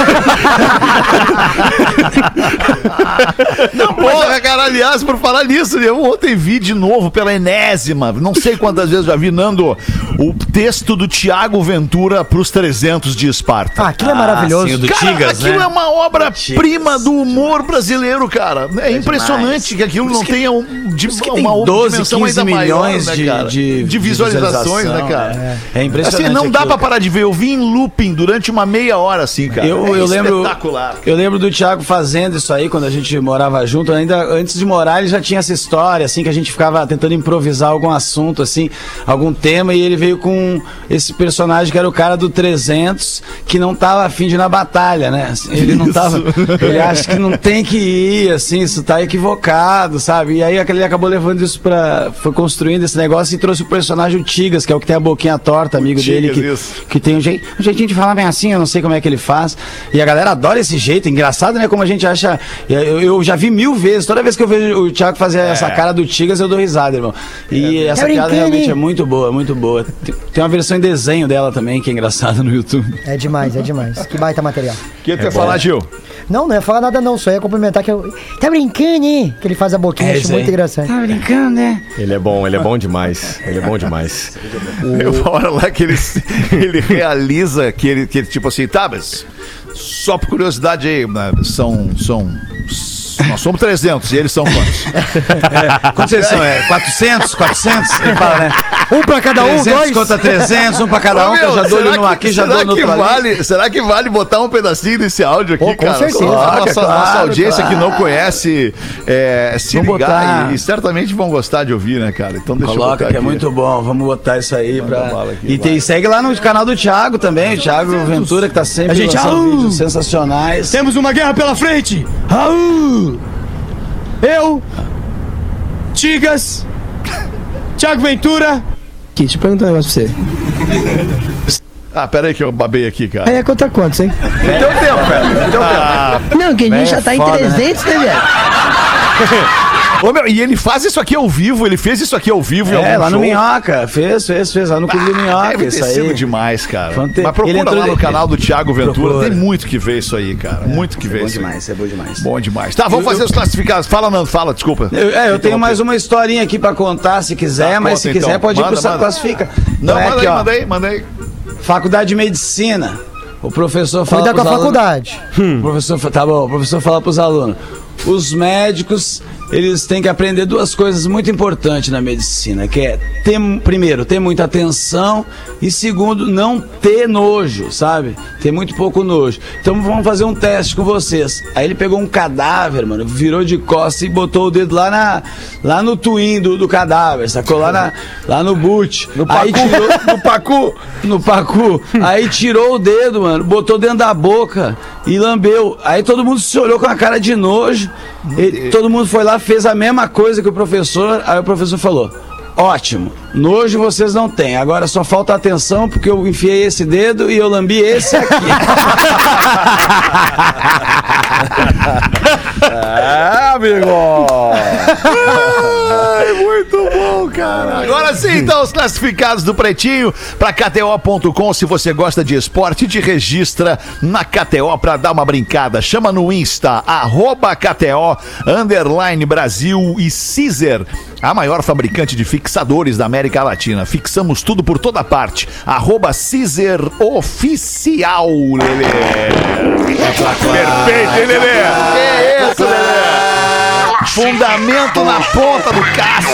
Não, [laughs] porra, cara, aliás, por falar nisso, eu ontem vi de novo pela enésima, não sei quantas vezes já vi, Nando, o texto do Tiago Ventura pros 300 de Esparta. Ah, aquilo é maravilhoso. sim, o do Cara, Tigas, aquilo né? é uma obra-prima do humor brasileiro, cara. É, impressionante que aquilo não tenha um, de, que uma tem outra 12, dimensão 15 ainda maior, milhões né, de, cara? de, de visualizações, né, cara? É, é impressionante. Assim, não dá aquilo, pra parar de ver. Eu vi em looping durante uma meia hora, assim, cara. Eu, É eu lembro, Espetacular. eu lembro do Thiago fazendo isso aí quando a gente morava junto. Ainda antes de morar, ele já tinha essa história, assim, que a gente ficava tentando improvisar algum assunto, assim, algum tema, e ele veio com esse personagem que era o cara do 300, que não tava afim de ir na batalha, né? Assim, Ele não tava. [laughs] Ele acha que não tem que ir, assim, isso tá equivocado, sabe? E aí ele acabou levando isso pra. Foi construindo esse negócio e trouxe o personagem o Tigas, que é o que tem a boquinha torta, amigo dele, que, isso. que tem um, jei- um jeitinho de falar bem assim, eu não sei como é que ele faz. E a galera adora esse jeito, engraçado, né? Como a gente acha. Eu, eu já vi mil vezes, toda vez que eu vejo o Thiago fazer essa cara do Tigas, eu dou risada, irmão. E essa Tá piada realmente hein? é muito boa, muito boa. Tem, uma versão em desenho dela também, que é engraçada no YouTube. É demais, é demais. Que baita material. O que tu ia falar, Gil? Não, não ia falar nada não, só ia cumprimentar que eu... Tá brincando, hein? Que ele faz a boquinha, É acho muito engraçado. Tá brincando, né? Ele é bom, ele é bom demais. Ele é bom demais. [laughs] Eu hora lá que ele, ele realiza que ele, que tipo assim, tá, mas só por curiosidade aí, são, são, nós somos 300 e eles são quantos? [laughs] Quantos vocês são? É 400? 400? Ele fala, né? Um pra cada um, 300 dois. contra 300, um pra cada um, que eu já dou ali no aqui, já dou no que outro ali. vale, Será que vale botar um pedacinho desse áudio aqui, Pô, com cara? certeza. Só a Coloca, nossa, claro, nossa audiência claro. que não conhece é, se Vamos ligar botar. e, e certamente vão gostar de ouvir, né, cara? Então deixa eu Coloca botar que é aqui. muito bom, vamos botar isso aí Manda pra. bala aqui, e tem, segue lá no canal do Thiago também, o Thiago Ventura, que tá sempre A gente, lançando vídeos sensacionais. Temos uma guerra pela frente! Raul! Eu, Tigas, Thiago Ventura. Aqui, deixa eu perguntar um negócio pra você. Ah, pera aí que eu babei aqui, cara. Aí é conta quantos, hein? Deu tempo, velho. Deu tempo. Não, que a gente já tá foda, em 300, né, velho? [laughs] Ô, meu, e ele faz isso aqui ao vivo, ele fez isso aqui ao vivo em É, algum lá no show. Minhoca, fez, fez, fez, lá no Clube do Minhoca, Deve ter isso sido aí. demais, cara. Fante- Mas procura lá no de- canal do Thiago Ventura, Procura. tem muito que ver isso aí, cara. muito que ver É bom demais, é bom demais. Bom demais. Tá, vamos fazer os classificados. Fala, Nando, fala, desculpa. Eu, é, eu tenho mais uma historinha aqui pra contar, se quiser, Tá, mas conta se então. quiser pode ir Manda, pro Sa- manda. Classifica. Não, Então é manda aqui, aí, ó, manda aí, manda aí. Faculdade de Medicina. O professor fala Cuida com a alunos- faculdade. O professor, tá bom, o professor fala pros alunos. Os médicos, eles têm que aprender duas coisas muito importantes na medicina, que é ter, primeiro, ter muita atenção e segundo, não ter nojo, sabe? Ter muito pouco nojo. Então vamos fazer um teste com vocês. Aí ele pegou um cadáver, mano, virou de costas e botou o dedo lá na lá no twin do, do cadáver, sacou? Lá, na, lá no boot. No Aí tirou, no pacu. No pacu. Aí tirou o dedo, mano, botou dentro da boca e lambeu. Aí todo mundo se olhou com a cara de nojo. Ele- todo mundo foi lá, fez a mesma coisa que o professor. Aí o professor falou: ótimo. Nojo vocês não têm. Agora só falta atenção porque eu enfiei esse dedo e eu lambi esse aqui. [laughs] É, amigo! Ai, muito bom, cara. Agora sim, então, os classificados do Pretinho para KTO.com. Se você gosta de esporte, te registra na KTO para dar uma brincada. Chama no Insta, arroba KTO, underline Brasil e Caesar. A maior fabricante de fixadores da América Latina. Fixamos tudo por toda parte. Arroba Caesar Oficial, Lelê. Perfeito, hein, Lelê? Que isso, Lelê? Fundamento na ponta do casco.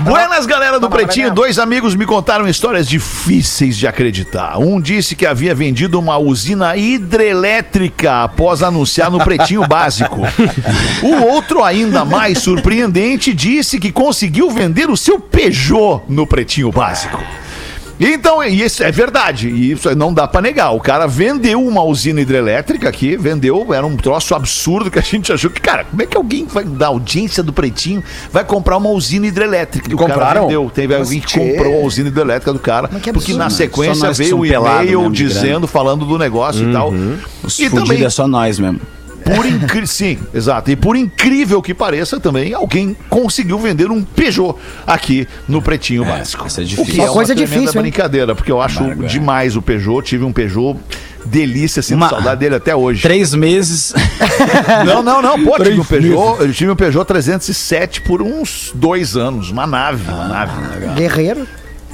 Buenas, galera do Pretinho. Dois amigos me contaram histórias difíceis de acreditar. Um disse que havia vendido uma usina hidrelétrica após anunciar no Pretinho Básico. O outro, ainda mais surpreendente, disse que conseguiu vender o seu Peugeot no Pretinho Básico. Então, e isso é verdade, e isso não dá pra negar. O cara vendeu uma usina hidrelétrica aqui, vendeu, era um troço absurdo que a gente achou que, cara, como é que alguém vai da audiência do Pretinho vai comprar uma usina hidrelétrica? E o cara compraram? vendeu, teve alguém que comprou a usina hidrelétrica do cara, que porque na sequência veio o e-mail dizendo, falando do negócio e tal. Os E também, é só nós mesmo. Por incrível, sim, exato. E por incrível que pareça também, alguém conseguiu vender um Peugeot aqui no Pretinho Básico. isso é O difícil. que é Uma coisa tremenda difícil, hein? brincadeira, porque eu acho demais o Peugeot. Tive um Peugeot delícia, sinto Uma- saudade dele até hoje. Três meses. [laughs] Não, não, não, pô, tive um Peugeot, eu tive um Peugeot 307 por uns dois anos, uma nave, uma nave. Guerreiro.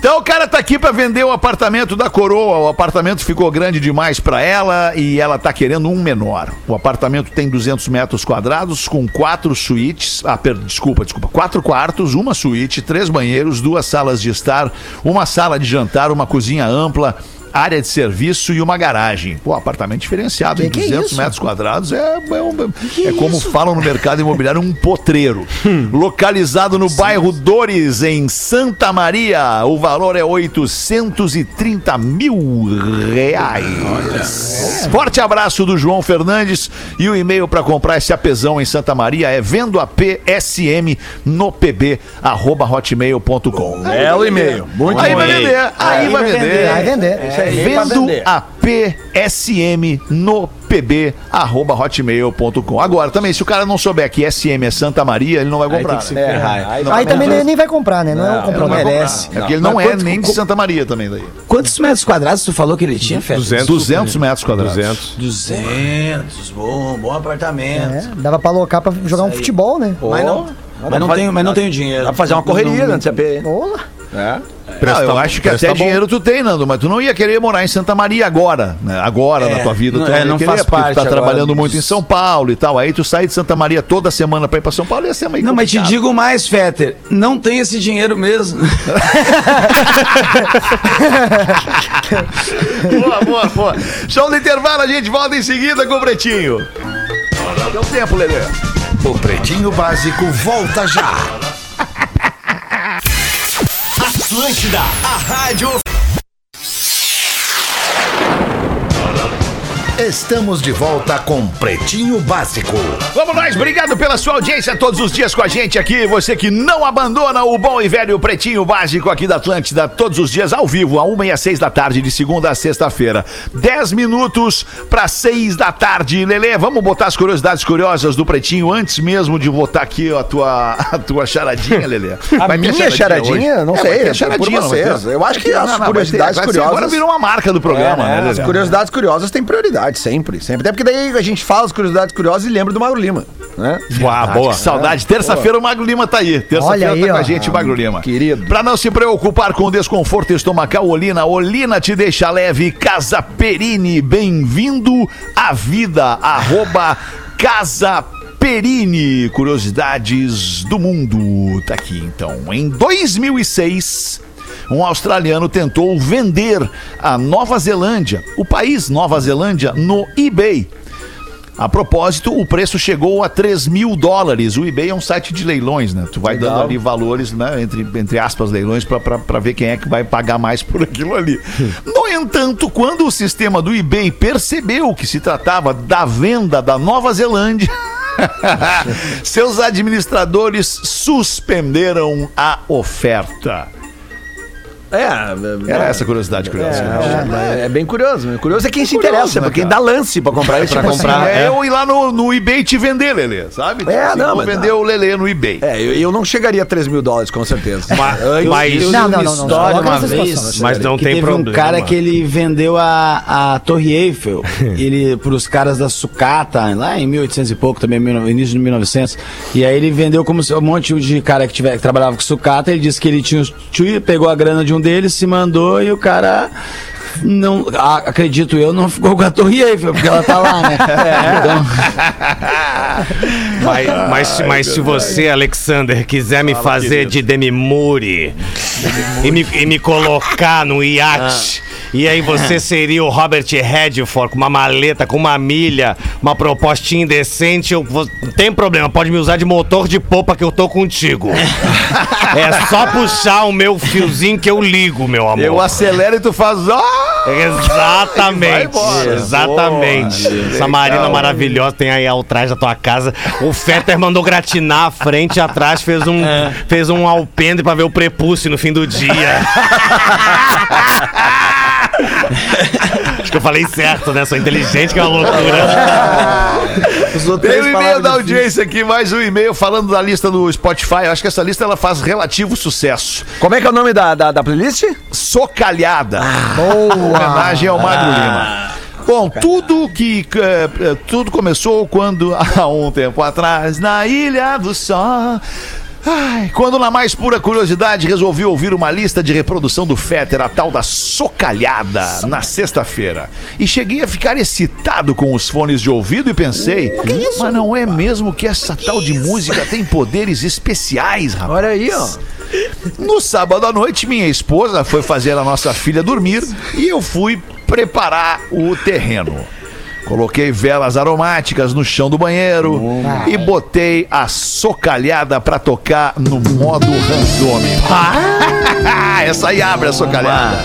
Então o cara tá aqui pra vender o apartamento da coroa. O apartamento ficou grande demais pra ela e ela tá querendo um menor. O apartamento tem 200 metros quadrados com quatro suítes. Ah, per, desculpa, desculpa. Quatro quartos, uma suíte, três banheiros, duas salas de estar, uma sala de jantar, uma cozinha ampla. Área de serviço e uma garagem. Pô, apartamento diferenciado, Que em que é 200 isso? metros quadrados. É, é, um- é como falam no mercado imobiliário, um potreiro. Localizado no bairro Dores, em Santa Maria. O valor é 830 mil reais. Forte abraço do João Fernandes. E o e-mail para comprar esse apesão em Santa Maria é vendo a PSM no pb arroba hotmail.com. É o e-mail. Muito Aí bom. vai vender, aí vai vender. Vai vender. Vendo a PSM no pb arroba hotmail.com. Agora, também, se o cara não souber que SM é Santa Maria, ele não vai comprar. se né? ferrar. aí Aí também nem, nem vai comprar, né? Não, é um Ele não comprador. merece. comprar. É porque ele não Mas é quanto- nem de Santa Maria também daí. Quantos metros quadrados tu falou que ele tinha, Fé? 200. 200 metros quadrados. 200. 200. Bom, bom apartamento. É, dava pra alocar pra jogar um futebol, né? Mas não, mas não, tenho, mas não tenho dinheiro. Dá pra fazer uma correria né, no CP. Olá. É. Não, eu acho que até tá bom. dinheiro tu tem, Nando, mas tu não ia querer morar em Santa Maria agora, né? Agora É, na tua vida. não- tu é, ia não querer, faz porque tu parte tá trabalhando disso. muito em São Paulo e tal. Aí tu sai de Santa Maria toda semana pra ir pra São Paulo ia ser meio Não, mas te complicado. digo mais, Fetter. Não tem esse dinheiro mesmo. [laughs] Boa, boa, boa. Show do intervalo, a gente volta em seguida com o Pretinho. Deu tempo, Lelê. O Pretinho Básico volta já. Atlântida, a rádio Estamos de volta com Pretinho Básico. Vamos nós, obrigado pela sua audiência todos os dias com a gente aqui. Você que não abandona o bom e velho Pretinho Básico aqui da Atlântida, todos os dias ao vivo, a uma e às seis da tarde, de segunda a sexta-feira. Dez minutos para seis da tarde. Lelê, vamos botar as curiosidades curiosas do Pretinho antes mesmo de botar aqui a tua, a tua charadinha, Lelê. [laughs] A Vai minha charadinha, hoje? não É, sei, é por charadinha, não ter? vocês. Eu acho que Não, as não, vai curiosidades ter, vai ser- curiosas- Agora virou uma marca do programa, É, né? As curiosidades curiosas têm prioridade, sempre, sempre. Até porque daí a gente fala as curiosidades curiosas e lembra do Magro Lima, né? Ah, boa. Saudade. Terça-feira o Magro Lima tá aí. Terça-feira tá com a ó. gente, o Magro Lima. querido. Pra não se preocupar com o desconforto estomacal, Olina, Olina te deixa leve. Casa Perini, bem-vindo à vida. Arroba Casa Perini. Curiosidades do mundo. Tá aqui, então. Em 2006... Um australiano tentou vender a Nova Zelândia, o país Nova Zelândia, no eBay. A propósito, o preço chegou a 3 mil dólares. O eBay é um site de leilões, né? Tu vai dando ali valores, né? Entre, entre aspas, leilões, pra ver quem é que vai pagar mais por aquilo ali. [laughs] No entanto, quando o sistema do eBay percebeu que se tratava da venda da Nova Zelândia. [laughs] Seus administradores suspenderam a oferta. É, Era essa curiosidade curiosa. é, é bem curioso. né? Curioso é quem se Curioso, interessa, né, pra quem dá lance pra comprar isso. Tipo assim, é eu ir lá no, no eBay e te vender, Lelê, sabe? É, Tipo não, vou mas vender não. o Lelê no eBay. É, eu, eu não chegaria a 3 mil dólares, com certeza. Mas, Eu mas, li Não, não, não, não, uma vez, mas não tem teve problema. um cara que ele vendeu a, a Torre Eiffel [laughs] ele pros caras da sucata lá em 1800 e pouco também início de 1900 e aí ele vendeu como se um monte de cara que, tiver, que trabalhava com sucata ele disse que ele tinha pegou a grana de um deles se mandou e o cara não a- acredito eu não ficou com a Torre Eiffel porque ela tá lá né? Então, [laughs] mas, mas, mas se você, Alexander, quiser me fazer de Demi Moore e me, e me colocar no iate. E aí você [laughs] seria o Robert Redford com uma maleta, com uma milha, uma propostinha indecente. Eu, tem problema, pode me usar de motor de popa que eu tô contigo. [laughs] É só puxar o meu fiozinho que eu ligo, meu amor. Eu acelero e tu faz. Ah! Exatamente. Exatamente. Boa, Essa Marina legal. maravilhosa tem aí atrás da tua casa. O Fetter mandou gratinar a frente e atrás, fez um, fez um alpendre pra ver o prepúcio no fim do dia. [laughs] Acho que eu falei certo, né? Sou inteligente, que é uma loucura. [laughs] Tem um e-mail da audiência aqui, mais um e-mail falando da lista do Spotify. Eu acho que essa lista ela faz relativo sucesso. Como é que é o nome da, da, da playlist? Socalhada. [laughs] Boa! Homenagem ao Magro Lima. Bom, tudo que eh, eh, tudo começou quando [laughs] há um tempo atrás na Ilha do Sol. Ai, quando na mais pura curiosidade resolvi ouvir uma lista de reprodução do Fetter, a tal da socalhada, na sexta-feira. E cheguei a ficar excitado com os fones de ouvido e pensei, mas não é mesmo que essa tal de música tem poderes especiais, rapaz? Olha aí, ó. No sábado à noite, minha esposa foi fazer a nossa filha dormir e eu fui preparar o terreno. Coloquei velas aromáticas no chão do banheiro e botei a socalhada pra tocar no modo randômico. [laughs] Essa aí abre a socalhada.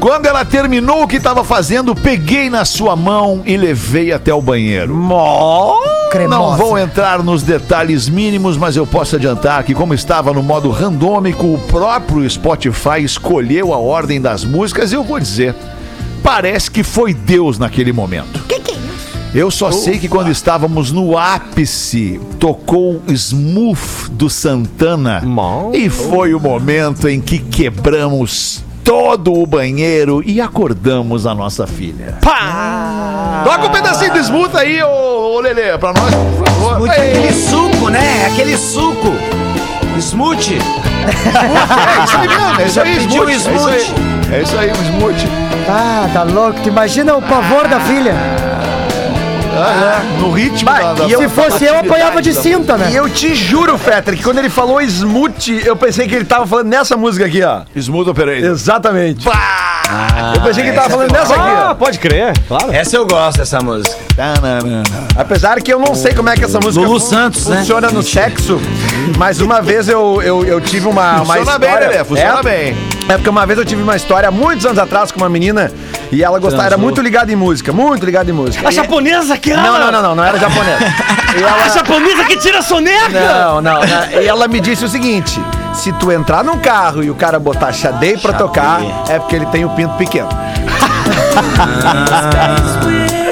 Quando ela terminou o que estava fazendo, peguei na sua mão e levei até o banheiro. Não Cremosa. vou entrar nos detalhes mínimos, mas eu posso adiantar que, como estava no modo randômico, o próprio Spotify escolheu a ordem das músicas e eu vou dizer: parece que foi Deus naquele momento. Eu só sei que quando estávamos no ápice, tocou Smooth do Santana e foi o momento em que quebramos todo o banheiro e acordamos a nossa filha. Toca um pedacinho do Smooth aí, ô, ô Lelê, pra nós, por favor. Muito aquele suco, né? Aquele suco. [laughs] Smoothie. É isso aí mesmo, é isso aí, Smooth, é isso aí. Smooth. É isso aí, um Smooth. Ah, tá louco. Tu imagina o pavor da filha. Ah, é, no ritmo Vai, da, da e eu- Se fosse eu, apanhava de cinta, né? E eu te juro, Fetter, que quando ele falou smooth, eu pensei que ele tava falando nessa música aqui, ó. Smooth Operator. Exatamente. eu pensei que ele tava falando nessa aqui, Ah, ó. pode crer, claro. Essa eu gosto, dessa música. Apesar que eu não sei como é que essa música Lulu Santos, né? funciona no sexo, mas uma vez eu, eu, eu tive uma, uma Funciona bem, história... Lelê, funciona é, bem. É porque uma vez eu tive uma história há muitos anos atrás com uma menina e ela gostava, era muito ligada em música, muito ligada em música. A E- japonesa que Não, não, não, não, não era japonesa. [laughs] E A ela... japonesa que tira a soneca! Não, não, não. E ela me disse o seguinte: se tu entrar num carro e o cara botar Xadei pra tocar, é porque ele tem o pinto pequeno. [laughs]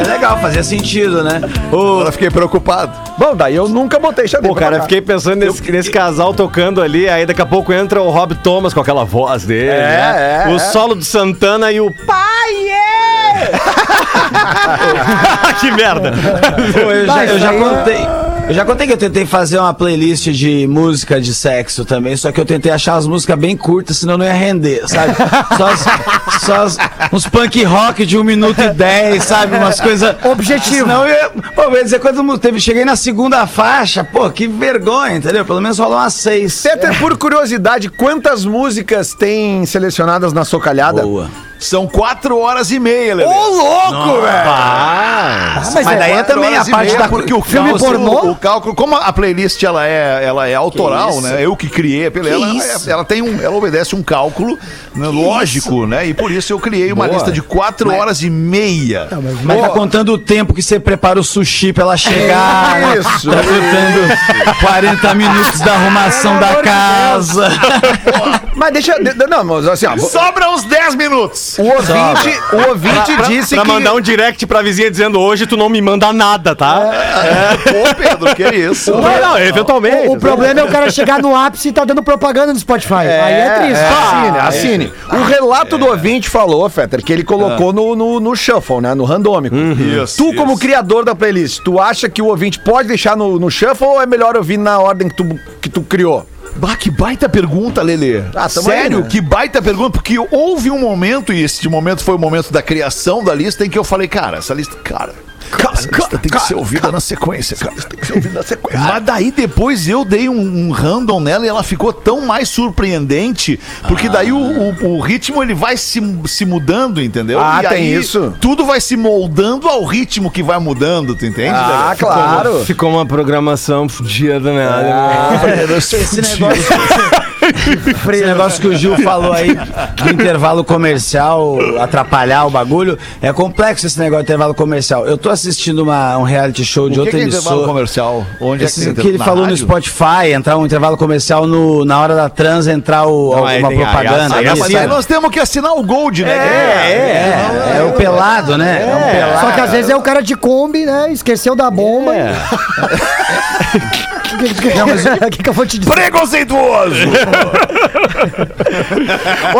É legal, fazia sentido, né? O, Agora fiquei preocupado. Bom, daí eu nunca botei Xadei Pô, cara, eu fiquei pensando nesse, nesse casal tocando ali, aí daqui a pouco entra o Rob Thomas com aquela voz dele, É, né? é, o é. solo do Santana e o pai é! [laughs] [laughs] que merda! Pô, eu, já, eu já contei. Eu já contei que eu tentei fazer uma playlist de música de sexo também, só que eu tentei achar as músicas bem curtas, senão não ia render, sabe? Só, as- só as- uns punk rock de 1 minuto e 10, sabe? Umas coisas. Objetivo. Senão eu ia, pô, eu ia dizer quando teve, cheguei na segunda faixa, pô, que vergonha, entendeu? Pelo menos rolou umas seis. Peter, por curiosidade, quantas músicas tem selecionadas na socalhada? Boa. São quatro horas e meia, Lelê. Ô, louco, velho! Ah, mas, daí é Quatro também a parte da porque o filme cálculo, pornô? o cálculo, como a playlist ela é, ela é autoral, né? Eu que criei pela ela, ela, é- ela tem um, ela obedece um cálculo né, lógico, né? E por isso eu criei uma lista de quatro horas e meia. Mas tá contando o tempo que você prepara o sushi pra ela chegar. né? Isso, Tá contando 40 minutos da arrumação da casa. Mas deixa. de- não, mas assim, ó. Sobra uns 10 minutos. O ouvinte, o ouvinte disse Pra que. mandar um direct pra vizinha dizendo hoje tu não me manda nada, tá? Ô, Pedro, que isso? [laughs] Não, não, eventualmente. O problema é o cara chegar no ápice e tá dando propaganda no Spotify. Aí é triste. Assine, assine. O relato do ouvinte falou, Fetter, que ele colocou no, no, no shuffle, né? No randômico. Isso, tu, como isso. criador da playlist, tu acha que o ouvinte pode deixar no, no shuffle ou é melhor ouvir na ordem que tu, que tu criou? Bah, que baita pergunta, Lelê. Ah, Sério, aí, né? que baita pergunta, porque houve um momento, e esse momento foi o momento da criação da lista, em que eu falei, cara, essa lista, cara. Essa lista tem que ser ouvida na sequência, cara. Tem que ser ouvida na sequência. Mas daí depois eu dei um, um random nela e ela ficou tão mais surpreendente, porque daí o, o- o ritmo ele vai se, se mudando, entendeu? Ah, e tem aí isso? Tudo vai se moldando ao ritmo que vai mudando, tu entende? Ah, Lelê? claro. Ficou uma programação fodida, né? Esse negócio, [laughs] esse negócio que o Gil falou aí do intervalo comercial atrapalhar o bagulho, é complexo esse negócio de intervalo comercial. Eu tô assistindo uma, um reality show de O que outra que é intervalo emissora. comercial? Onde Esses é que, que ele na falou no rádio? Spotify, entrar um intervalo comercial no, na hora da trans, entrar o, Não, aí alguma tem- aí propaganda. Ah, mas Assim, aí nós temos que assinar o Gold, né? é, é, o pelado, né? É, um pelado. Só que às vezes é o cara de Kombi, né? Esqueceu da bomba. Não, mas [laughs] o que, que eu vou te dizer? Preconceituoso! [laughs]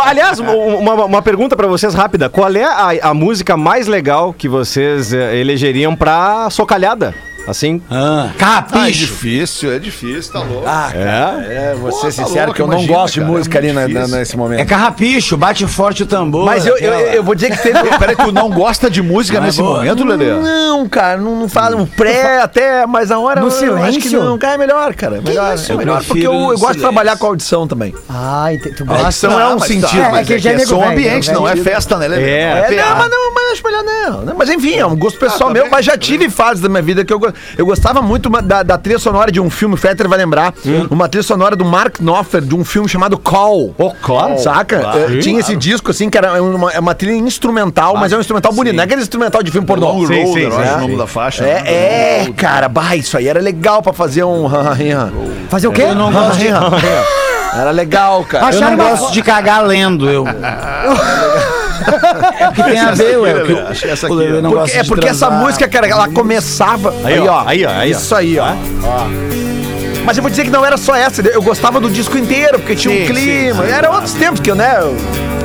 Aliás, um- uma, uma pergunta pra vocês rápida. Qual é a, a música mais legal que vocês eh, elegeriam pra socalhada? Assim? Ah, Ah, é difícil, é difícil, tá louco. É? É, vou ser Pô, tá sincero louco, que eu não imagina, gosto de cara, é música ali muito na- na- nesse É momento. carrapicho, bate forte o tambor. Mas eu, eu, eu vou dizer que teve. Peraí, tu não gosta de música Não é nesse boa. momento, Lelê? Não, cara, não, não faz um pré até, mas a hora No eu acho que silêncio? não, cara, é melhor, cara. É melhor, é Eu melhor porque eu, eu gosto de silêncio. trabalhar com audição também. Te- tu A gosta. audição é um sentido. É, mas que já é é nego som ambiente, nego não é festa, né, Lelê? É, É, não, mas não, mas acho melhor não. né? Mas enfim, é um gosto pessoal Ah, meu, mas já tive fases da minha vida que eu, go- eu gostava muito da, da trilha sonora de um filme, o Fetter vai lembrar, uma trilha sonora do Mark Knopfler, de um filme chamado Call. Oh, claro. Saca? É, tinha esse disco, assim, que era uma, é uma trilha instrumental, mas é um instrumental bonito, não é aquele instrumental de filme pornô. Long Sim, Road, sim, sim, sim. o nome da faixa. né? É, é, cara, bah, isso aí era legal pra fazer um. Fazer o quê? Eu não gosto de, Era legal, cara. eu não gosto de cagar lendo. Eu... [laughs] porque tem a ver, ué. o que o- essa o aqui, Lelê ó. não Porque- gosta é de porque essa transar. música, cara, ela começava. Aí, ó, aí, ó, aí, ó. Isso aí, ó. Ó. Mas eu vou dizer que não era só essa, eu gostava do disco inteiro, porque tinha um Sim, clima. Era outros tempos que eu, né? eu-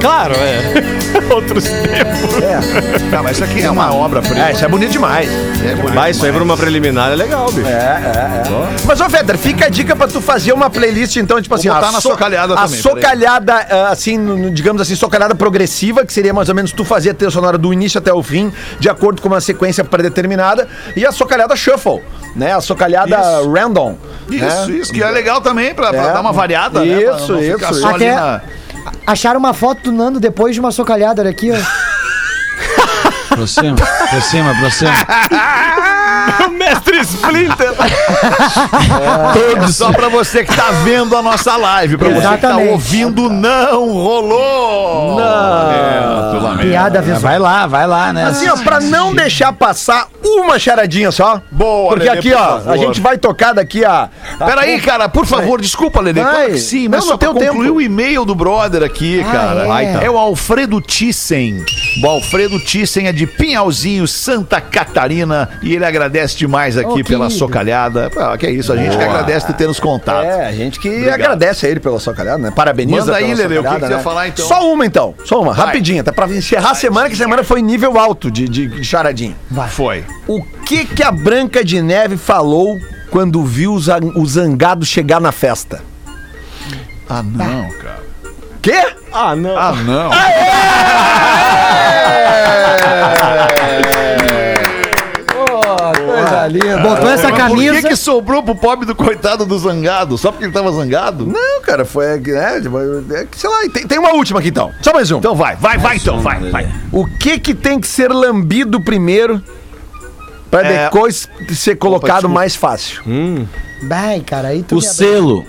Claro, é. [laughs] Outros tempos. Tá, mas isso aqui é uma obra É, isso é bonito demais. É bonito Mas isso aí pra uma preliminar é legal, bicho. Mas, ô, Feder, fica a dica pra tu fazer uma playlist, então, tipo assim, botar a na socalhada a também, socalhada, ah, assim, no- digamos assim, socalhada progressiva, que seria mais ou menos tu fazer a trilha sonora do início até o fim, de acordo com uma sequência predeterminada, e a socalhada shuffle, né? A socalhada Isso. random. Isso, né? isso, que é legal também, pra, pra É. dar uma variada, né? Pra Isso, não ficar isso, só ali Até- na- Acharam uma foto do Nando depois de uma socalhada olha aqui, ó. [laughs] Aproxima, aproxima, aproxima. [laughs] Mestre Splinter. É só pra você que tá vendo a nossa live, pra você que tá Exatamente. ouvindo, não rolou! Não! lamento. Piada É, visual. vai lá, vai lá, né? Assim, ó, pra não deixar passar uma charadinha só. Boa, Porque Lelê, aqui, por ó, favor. a gente vai tocar daqui a. a Peraí, cara, por favor, desculpa, Lelê. Vai. Claro que sim, mas não só pra concluir tempo. o e-mail do brother aqui, cara. é? Tá. É o Alfredo Thyssen. O Alfredo Thyssen é de Pinhalzinho, Santa Catarina, e ele agradece demais aqui Oh, pela socalhada. Ah, que é isso, a gente que agradece por ter nos contato. É, a gente que Obrigado. agradece a ele pela socalhada, né? Parabeniza Manda aí, pela Lelê, o que socalhada, que você ia falar, então? Só uma, então. Só uma, Vai. rapidinho, até pra encerrar a semana, que a semana foi nível alto de, de, de charadinha. Foi. O que que a Branca de Neve falou quando viu o zan- o zangado chegar na festa? Ah, não, cara. Quê? Ah, não. Ah, não. Coisa Ali, botou essa Por camisa. que, que sobrou pro pobre do coitado do zangado? Só porque ele tava zangado? Não, cara, foi. É, é, sei lá, tem, tem uma última aqui então. Só mais um. Então vai, vai, vai então, vai, vai. O que que tem que ser lambido primeiro pra É. depois ser colocado mais fácil? Vai, cara, aí tu O selo.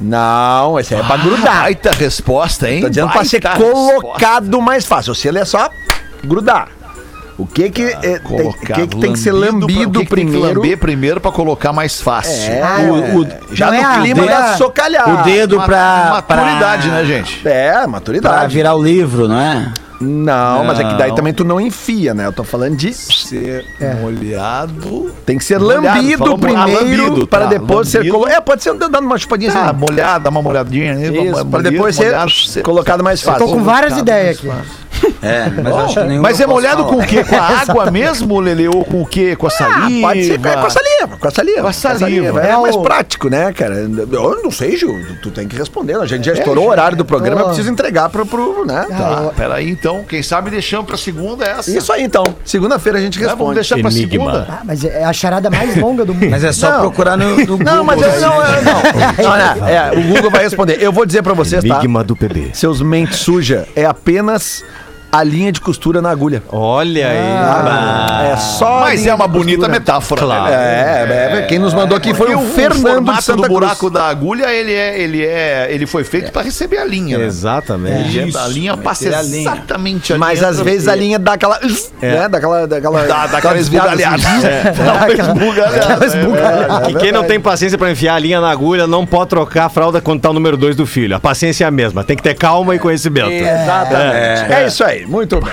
Não, esse aí é pra grudar. Baita resposta, hein? Tá dizendo pra ser Baita colocado mais fácil. O selo é só grudar. O que que, é, tem, o Colocar que, que tem que ser lambido pra- que que tem que primeiro? lamber primeiro pra colocar mais fácil. É, O- o- já não no é a- clima não é da a- socalhar. O dedo Ma- pra. Maturidade, pra- né, gente? É, Pra maturidade. virar o livro, não é? Não, mas é que daí Não. também tu não enfia, né? Eu tô falando de. Ser molhado. Tem que ser Molhado, lambido molhado, primeiro lambido, para tá, depois ser lambido. colocado. É, pode ser dando uma chupadinha Ah, assim. molhado, dá uma molhadinha. né? Isso, para depois ser molhado, ser- colocado mais Tô fácil. com várias ideias aqui. É, mas acho que nenhum. Mas é molhado falar. com o quê? Com a [laughs] água mesmo, Lele? Ou com o quê? Com a Ah, saliva? pode ser com a saliva, com a saliva. Com a saliva. É, É mais prático, né, cara? Eu não sei, Gil, tu tem que responder. A gente já estourou o horário do programa, eu preciso entregar pro, pro né? Tá, peraí então. Quem sabe deixamos pra segunda essa. Isso aí, então. Segunda-feira a gente? Vamos responde. deixar pra Enigma. segunda. Ah, mas é a charada mais longa do mundo. [laughs] Mas é só Não. procurar no, no Google. [laughs] Não, mas eu, não, eu- não. Não, não, é, o Google vai responder. Eu vou dizer pra vocês, tá? Enigma do PB. Seus mentes suja é apenas a linha de costura na agulha. Olha aí. É só. Mas é uma bonita costura. metáfora. Claro. né? É, é, é, quem nos mandou aqui foi Porque o Fernando de Santa do Cruz. buraco da agulha, ele é, ele é, ele foi feito pra receber a linha, né? Exatamente. Ele é- a linha passa meter a linha. exatamente. Mas às vezes a linha dá aquela. [laughs] Né? Dá aquela. Dá aquela, Dá, dá aquela esbugalhada. assim. É, [laughs] dá uma esbugalhada. é Que quem não tem paciência pra enfiar a linha na agulha não pode trocar a fralda quando tá o número 2 do filho. A paciência é a mesma. Tem que ter calma e conhecimento. Exatamente. É. isso aí, muito bem.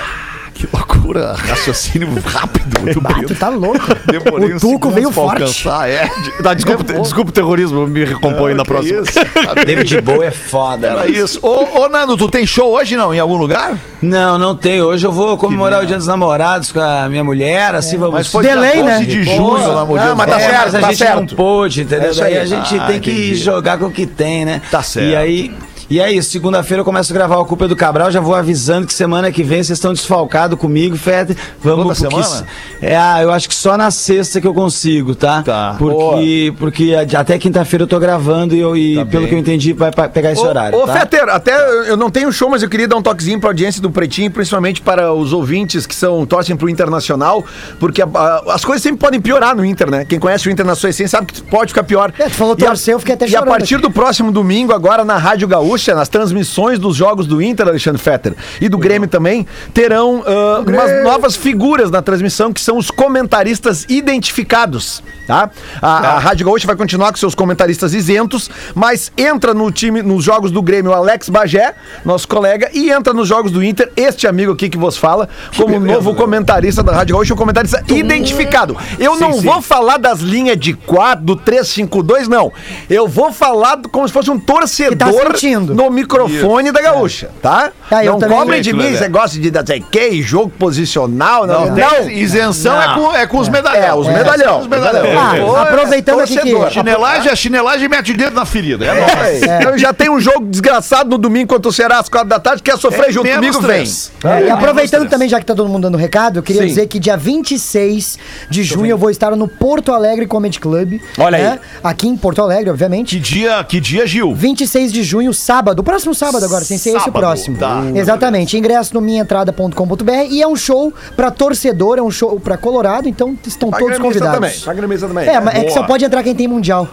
Que loucura, raciocínio rápido. Muito Ah, tu tá louco. Demorei O Tuco veio forte. alcançar, é. [laughs] Tá, desculpa, desculpa o terrorismo, eu me recompõe na Que próxima. isso? [laughs] David Bowie é foda. Era mano. isso. Ô, ô, Nando, tu tem show hoje não? Em algum lugar? Não, não tem. Hoje eu vou comemorar o Dia dos Namorados com a minha mulher, assim vamos. Mas foi Delay, dia 12 né? de junho, pelo amor de Não, Deus. mas tá É, certo, mas a tá gente certo. não pôde, entendeu? É Daí aí. a gente Ah, tem que entendi. jogar com o que tem, né? Tá certo. E aí. E é isso, segunda-feira eu começo a gravar o Culpa do Cabral, já vou avisando que semana que vem vocês estão desfalcados comigo, Fede. Vamos Toda porque semana? É, ah, eu acho que só na sexta que eu consigo, tá? Tá. Porque, porque até quinta-feira eu tô gravando e, eu, e pelo que eu entendi vai pegar esse horário. Ô, tá? Fetter, até eu não tenho show, mas eu queria dar um toquezinho pra audiência do Pretinho, principalmente para os ouvintes que são torcem pro Internacional, porque a- a- as coisas sempre podem piorar no Inter, né? Quem conhece o Inter na sua essência sabe que pode ficar pior. É, tu falou E a- torcer, eu fiquei até E a chorando partir aqui. do próximo domingo, agora na Rádio Gaúcha, nas transmissões dos jogos do Inter, Alexandre Fetter, e do Grêmio também, terão ah, umas novas figuras na transmissão, que são os comentaristas identificados, tá? A, a Rádio Gaúcha vai continuar com seus comentaristas isentos, mas entra no time, nos jogos do Grêmio, o Alex Bagé, nosso colega, e entra nos jogos do Inter, este amigo aqui que vos fala, como novo comentarista da Rádio Gaúcha, um comentarista identificado. Eu não vou falar das linhas de 4, do 352, não. Eu vou falar como se fosse um torcedor no microfone da Gaúcha, tá? Ah, eu não cobrem de mim esse negócio de não sei que, jogo posicional, não. Não, não. tem- isenção é com, é com os medalhões. É, os medalhão. Os medalhão. Ah, aproveitando aqui que-. Chinelagem, a chinelagem mete o dedo na ferida. É, nóis. É. Eu já tenho um jogo desgraçado no domingo contra o Ceará às quatro da tarde. Quer sofrer É, junto menos comigo? Vem. É, e aproveitando também, já que tá todo mundo dando recado, eu queria Sim. dizer que dia 26 de junho eu vou estar no Porto Alegre Comedy Club. Olha aí. né? Aqui em Porto Alegre, obviamente. Que dia, que dia, Gil? 26 de junho, sábado. O próximo sábado agora, sem ser esse o Sábado, próximo. tá. Exatamente. Ingresso no minhaentrada.com.br e é um show pra torcedor, é um show pra Colorado, então estão todos também. convidados. Missa também. É, mas é que só pode entrar quem tem mundial.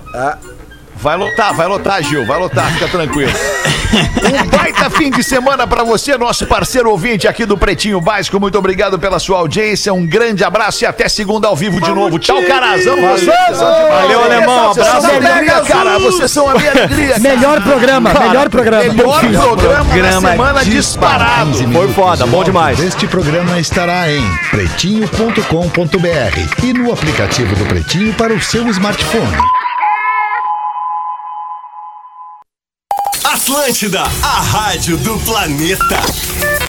Vai lotar, vai lotar, Gil, vai lotar, fica tranquilo. Um baita fim de semana pra você, nosso parceiro ouvinte aqui do Pretinho Básico. Muito obrigado pela sua audiência. Um grande abraço e até segunda ao vivo de novo. Tchau, carazão. Vocês são demais. Valeu, alemão. Vocês são Abraço. minha alegria, cara. Vocês são a minha alegria. cara. Melhor programa, melhor programa. Melhor programa da Programa semana disparado. Foi foda, bom demais. Este programa estará em pretinho.com.br e no aplicativo do Pretinho para o seu smartphone. Atlântida, a rádio do planeta.